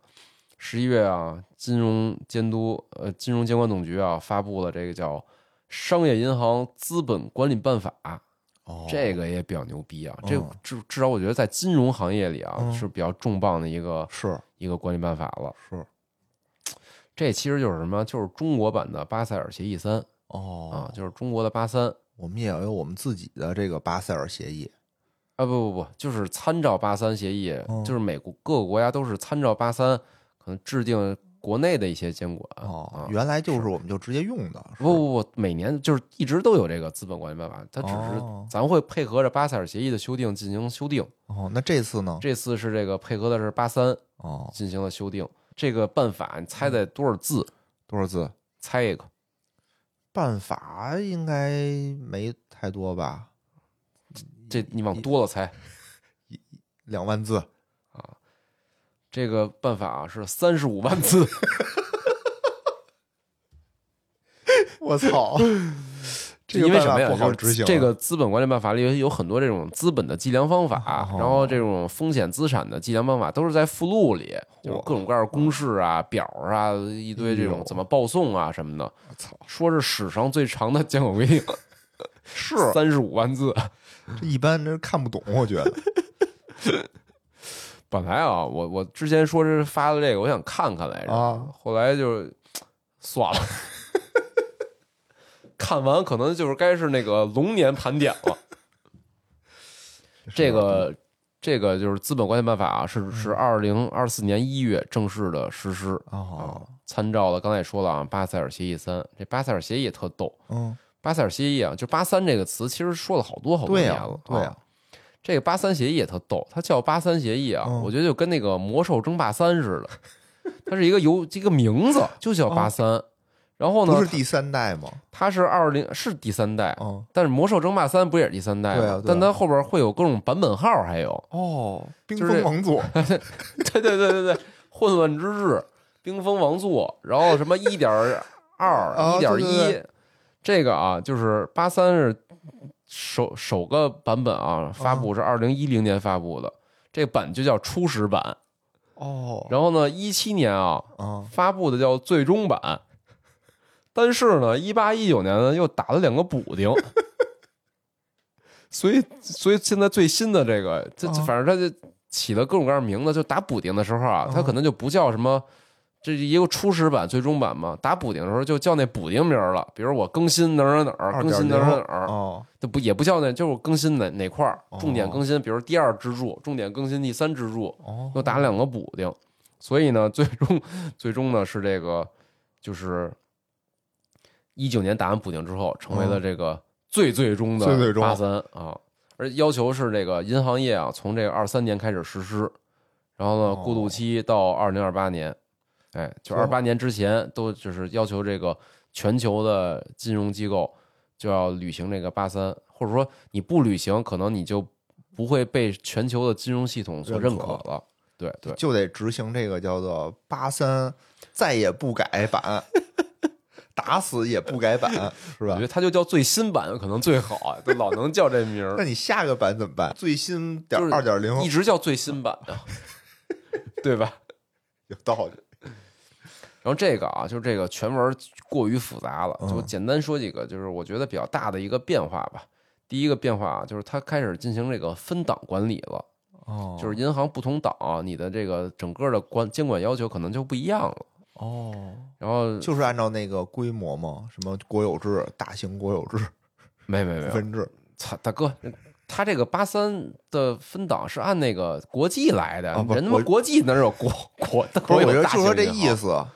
十一月啊，金融监督呃，金融监管总局啊，发布了这个叫《商业银行资本管理办法》，
哦，
这个也比较牛逼啊。这
嗯
至至少我觉得在金融行业里啊，
嗯
是比较重磅的一个
是
一个管理办法了。
是
这其实就是什么？就是中国版的巴塞尔协议三
哦
啊，就是中国的八三。
我们也要有我们自己的这个巴塞尔协议。
啊不不不，就是参照八三协议，
嗯
就是美国各个国家都是参照八三，可能制定国内的一些监管
哦
啊，。
原来就是我们就直接用的。
不不不，每年就是一直都有这个资本管理办法，它只是
哦
咱会配合着巴塞尔协议的修订进行修订。
哦，那这次呢？
这次是这个配合的是八三
哦，
进行了修订。这个办法你猜猜多少字？
多少字？
猜一个，
办法应该没太多吧？
这你往多了猜。
两万字。
这个办法啊是三十五万字，
我操！这个
因为什么呀？
不好
就是
执行啊。
这个资本管理办法里有很多这种资本的计量方法，
哦
然后这种风险资产的计量方法都是在附录里，就是各种各样的公式啊、表啊，一堆这种怎么报送啊什么的。
我操，
说是史上最长的监管规定，
是
三十五万字。
这一般人看不懂，我觉得。
本来啊，我我之前说是发的这个，我想看看来着，
啊
后来就算了。看完可能就是该是那个龙年盘点了。这个这个就是资本管理办法啊，是是二零二四年一月正式的实施啊
哦，，
参照了刚才也说了啊，巴塞尔协议三。这巴塞尔协议也特逗，
嗯，
巴塞尔协议啊，就八三这个词，其实说了好多好多年了，，
对呀
啊，这个八三协议也特逗，它叫八三协议啊，
嗯
我觉得就跟那个魔兽争霸三似的，它是一个游这个名字就叫八三，然后呢，
哦不是第三代吗？
它是二零是第三代，
嗯，
但是魔兽争霸三不也是第三代吗？
对啊对啊
但它后边会有各种版本号，还有，
哦，冰
就是
封王座，
对对对对对，混乱之日、冰封王座，然后什么一点二、
啊
一点一，这个啊，就是八三是首首个版本啊，发布是二零一零年发布的，这版就叫初始版。
哦，
然后呢，一七年啊
啊，
发布的叫最终版，但是呢，一八一九年呢又打了两个补丁，所以所以现在最新的这个，这反正它就起了各种各样名字，就打补丁的时候啊，他
啊
可能就不叫什么。这一个初始版、最终版嘛，打补丁的时候就叫那补丁名儿了。比如我更新哪儿哪儿哪儿，更新哪儿哪儿哪儿，
哦，
就不也不叫那，就是更新哪哪块儿，重点
哦
更新，比如第二支柱，重点更新第三支柱，
哦，
又打两个补丁，所以呢，最终最终呢是这个，就是一九年打完补丁之后，成为了这个最最终的八三啊，而要求是这个银行业啊，从这个二三年开始实施，然后呢
哦
过渡期到二零二八年，哎，就二八年之前都就是要求这个全球的金融机构就要履行这个八三，或者说你不履行，可能你就不会被全球的金融系统所认
认可
可了。对对，
就得执行这个叫做八三再也不改版，打死也不改版，是吧
我觉？得它就叫最新版可能最好啊，就老能叫这名儿，
那你下个版怎么办？最新点
就是
二点零
一直叫最新版啊，对吧？
有道理。
然后这个啊，就是这个全文过于复杂了，
嗯
就简单说几个，就是我觉得比较大的一个变化吧。第一个变化啊，就是它开始进行这个分档管理了，
哦
就是银行不同档，你的这个整个的管监管要求可能就不一样了。
哦，
然后
就是按照那个规模嘛，什么国有制、大型国有制、
没没没
分，制。
操大哥，他这个八三的分档是按那个国际来的，人他妈国际哪有国国
不是，我觉得
国有大
就说这意
型银行，
思，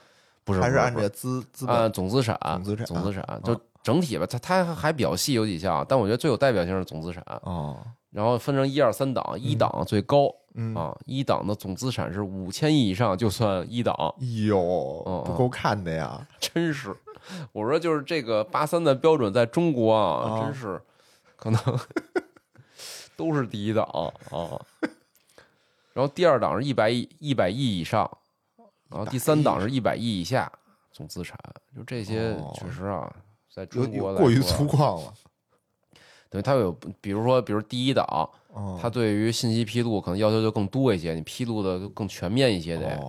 不是
还是按这资资
按
本
总资产，
总资产
总资产
啊
就整体吧，它它还比较细，有几项，但我觉得最有代表性是总资产，
哦，
然后分成一二三档，一档最高
嗯，
啊，一档的总资产是五千亿以上就算一档，
哎呦，
嗯
不够看的呀！
真是，我说就是这个八三的标准在中国啊，
啊
真是可能都是第一档啊。然后第二档是一百亿一百亿以上，然后第三档是一百亿以下总资产，就这些
哦
确实啊，在中国
过于粗犷了。
对它有，比如说，比如第一档，
哦，
它对于信息披露可能要求就更多一些，你披露的更全面一些得，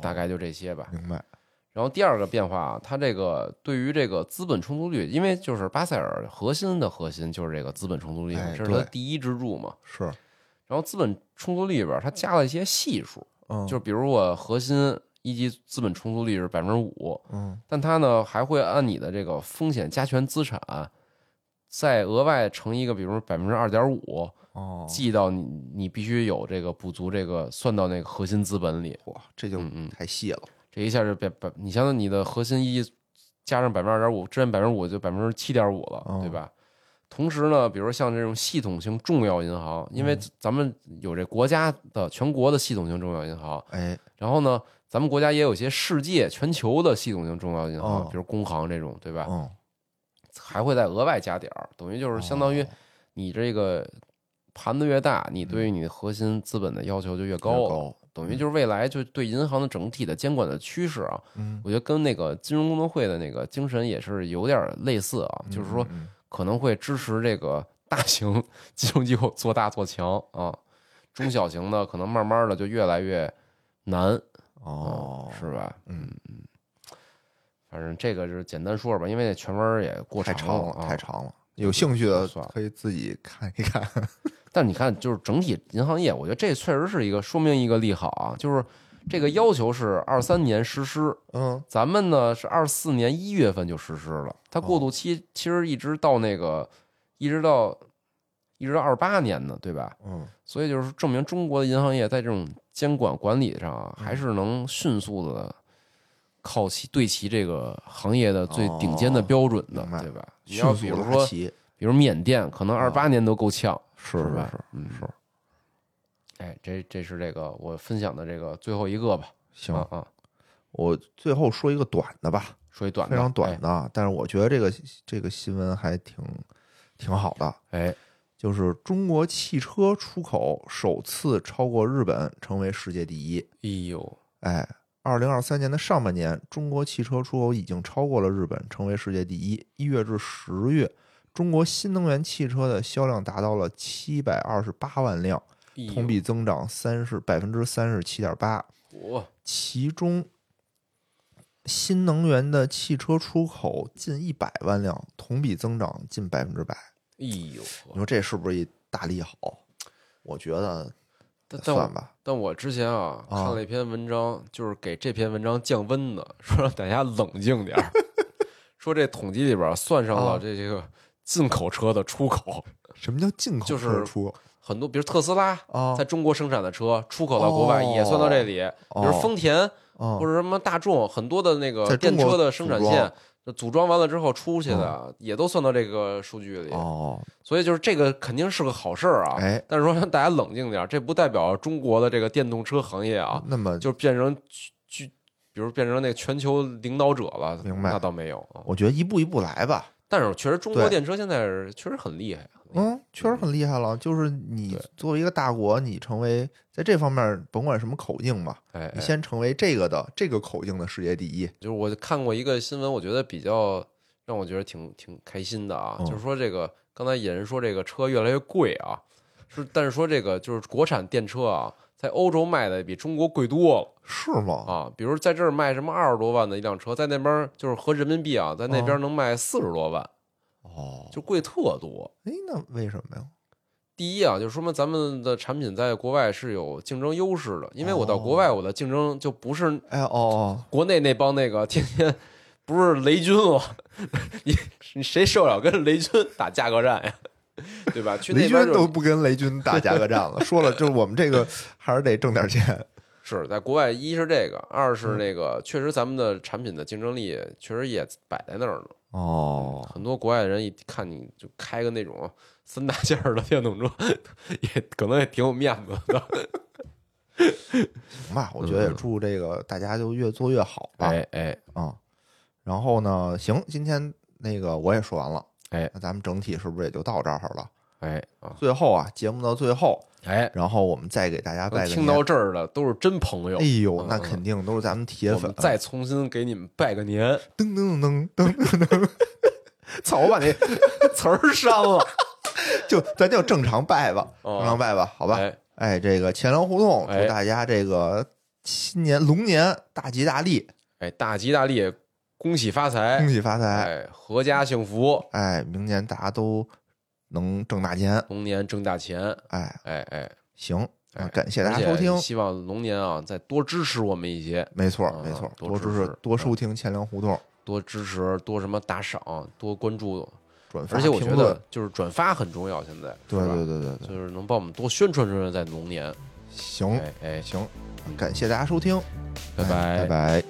大概就这些吧。
明白。
然后第二个变化啊，它这个对于这个资本充足率，因为就是巴塞尔核心的核心就是这个资本充足率这是它第一支柱嘛。
是，
然后资本充足率里边，它加了一些系数，
嗯，
就是比如我核心一级资本充足率是百分之五，
嗯，
但它呢还会按你的这个风险加权资产，再额外乘一个，比如百分之二点五，
哦，
记到你你必须有这个补足这个算到那个核心资本里，
哇，这就
嗯嗯。
太细了。
这一下就百百，你相当于你的核心一加上百分之二点五，之前百分之五就百分之七点五了，
哦。
对吧？同时呢，比如像这种系统性重要银行，因为咱们有这国家的全国的系统性重要银行，
哎，
然后呢，咱们国家也有一些世界全球的系统性重要银行，
哦
比如工行这种，对吧？
嗯，
还会再额外加点儿，等于就是相当于
哦
你这个盘子越大，你对于你的核心资本的要求就越高了。等于就是未来就对银行的整体的监管的趋势啊，
嗯，
我觉得跟那个金融工作会的那个精神也是有点类似啊，就是说
嗯，
可能会支持这个大型 金融机构做大做强啊，中小型的可能慢慢的就越来越难，
嗯哦，
是吧？
嗯
嗯，反正这个就是简单说说吧，因为全文也过
太长了，太长了。有兴趣的可以自己看一看。
但你看，就是整体银行业，我觉得这确实是一个说明一个利好啊，就是这个要求是二三年实施，
嗯，
咱们呢是二四年一月份就实施了，它过
哦
渡期其实一直到那个，一直到一直到二八年呢，对吧？
嗯，
所以就是证明中国的银行业在这种监管管理上啊，还是能迅速的靠齐对齐这个行业的最顶尖的
哦
标准的对吧？你要比如说，比如缅甸，可能二八年都够呛，
是
是吧
是？
嗯，是。哎，这这是这个我分享的这个最后一个吧。
行
啊，啊，
我最后说一个短的吧，
说一短的，
非常短
哎。
的，但是我觉得这个这个新闻还挺挺好的，
哎，
就是中国汽车出口首次超过日本，成为世界第一。
哎呦，
哎，二零二三年的上半年，中国汽车出口已经超过了日本，成为世界第一。一月至十月，中国新能源汽车的销量达到了七百二十八万辆，同比增长三十百分之三十七点八。
我
其中新能源的汽车出口近一百万辆，同比增长近百分之百。
哎呦，
你说这是不是一大利好？我觉得算吧。
但我之前啊
啊。
看了一篇文章，就是给这篇文章降温的，说让大家冷静点儿，说这统计里边算上了
啊。
这些个进口车的出口，
什么叫进口
就是
车出
很多比如特斯拉
啊？
在中国生产的车出口到国外
哦。
也算到这里，比如丰田
啊。
或者什么大众，很多的那个电车的生产
组装
线。组装完了之后出去的也都算到这个数据里，
哦，
所以就是这个肯定是个好事儿啊。
哎，
但是说让大家冷静点儿，这不代表中国的这个电动车行业啊，
那么
就变成巨，比如变成那个全球领导者了。
明白
那倒没有啊。
我觉得一步一步来吧。
但是确实中国电车现在确实很厉害。
嗯，确实很厉害了。就是你作为一个大国，你成为在这方面甭管什么口径吧，
哎，
你
哎
先成为这个的这个口径的世界第一。
就是我看过一个新闻，我觉得比较让我觉得挺挺开心的啊，
嗯
就是说这个刚才野人说这个车越来越贵啊，是但是说这个就是国产电车啊，在欧洲卖的比中国贵多了
是吗？
啊，比如在这儿卖什么二十多万的一辆车，在那边就是合人民币啊，在那边能卖四十多万，
哦，
就贵特多。
哎，那为什么呀？
第一啊，就说明咱们的产品在国外是有竞争优势的，因为我到国外，我的竞争就不是
哎，哦哦，
国内那帮那个天天不是雷军了，你 你谁受了跟雷军打价格战呀？对吧？去那边
都不跟雷军打价格战了，说了，就是我们这个还是得挣点钱。
是在国外，一是这个，二
嗯
是那个，确实咱们的产品的竞争力确实也摆在那儿呢。
哦，
很多国外的人一看你就开个那种三大件儿的电动车，也可能也挺有面子的。
行吧，我觉得也祝这个大家就越做越好吧。
哎哎
啊，然后呢，行，今天那个我也说完了，
哎
那咱们整体是不是也就到这儿了？
哎啊
最后啊，节目到最后，
哎，
然后我们再给大家拜个年。
听到这儿的都是真朋友
哎。呦，
嗯
那肯定都是咱们铁粉。
再重新给你们拜个年，
噔噔噔噔噔噔，
操！我把那词儿删了。
就咱就正常拜吧，
哦
正常拜吧，好吧？
哎
哎，这个钱粮胡同，
哎
祝大家这个新年龙年大吉大利，
哎，大吉大利，恭喜发财，
恭喜发财！
哎，阖家幸福，
哎，明年大家都能挣大钱。
龙年挣大钱。
哎，
哎哎，
行，感谢大家收听。
希望龙年啊，再多支持我们一些，
没错，
啊
没错，
多
多支持，多收听钱粮胡同，
多支持，多什么打赏，多关注。
转发，
而且我觉得就是转发很重要，现在
对对对对对，
就是能帮我们多宣传宣传在龙年。
行
哎哎，
行，感谢大家收听，
拜
拜拜
拜。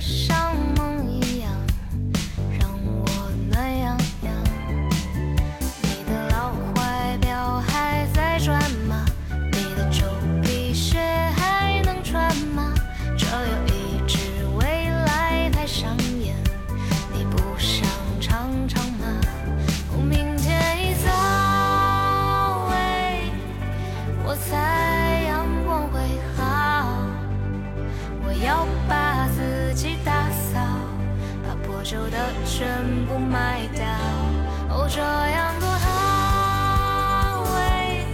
伤旧的全部卖掉。哦，这样多好，喂，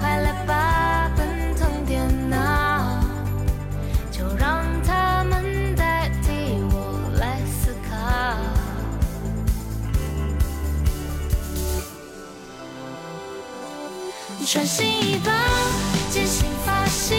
快来吧，奔腾电脑，就让他们代替我来思考。全新一把，剪新发型，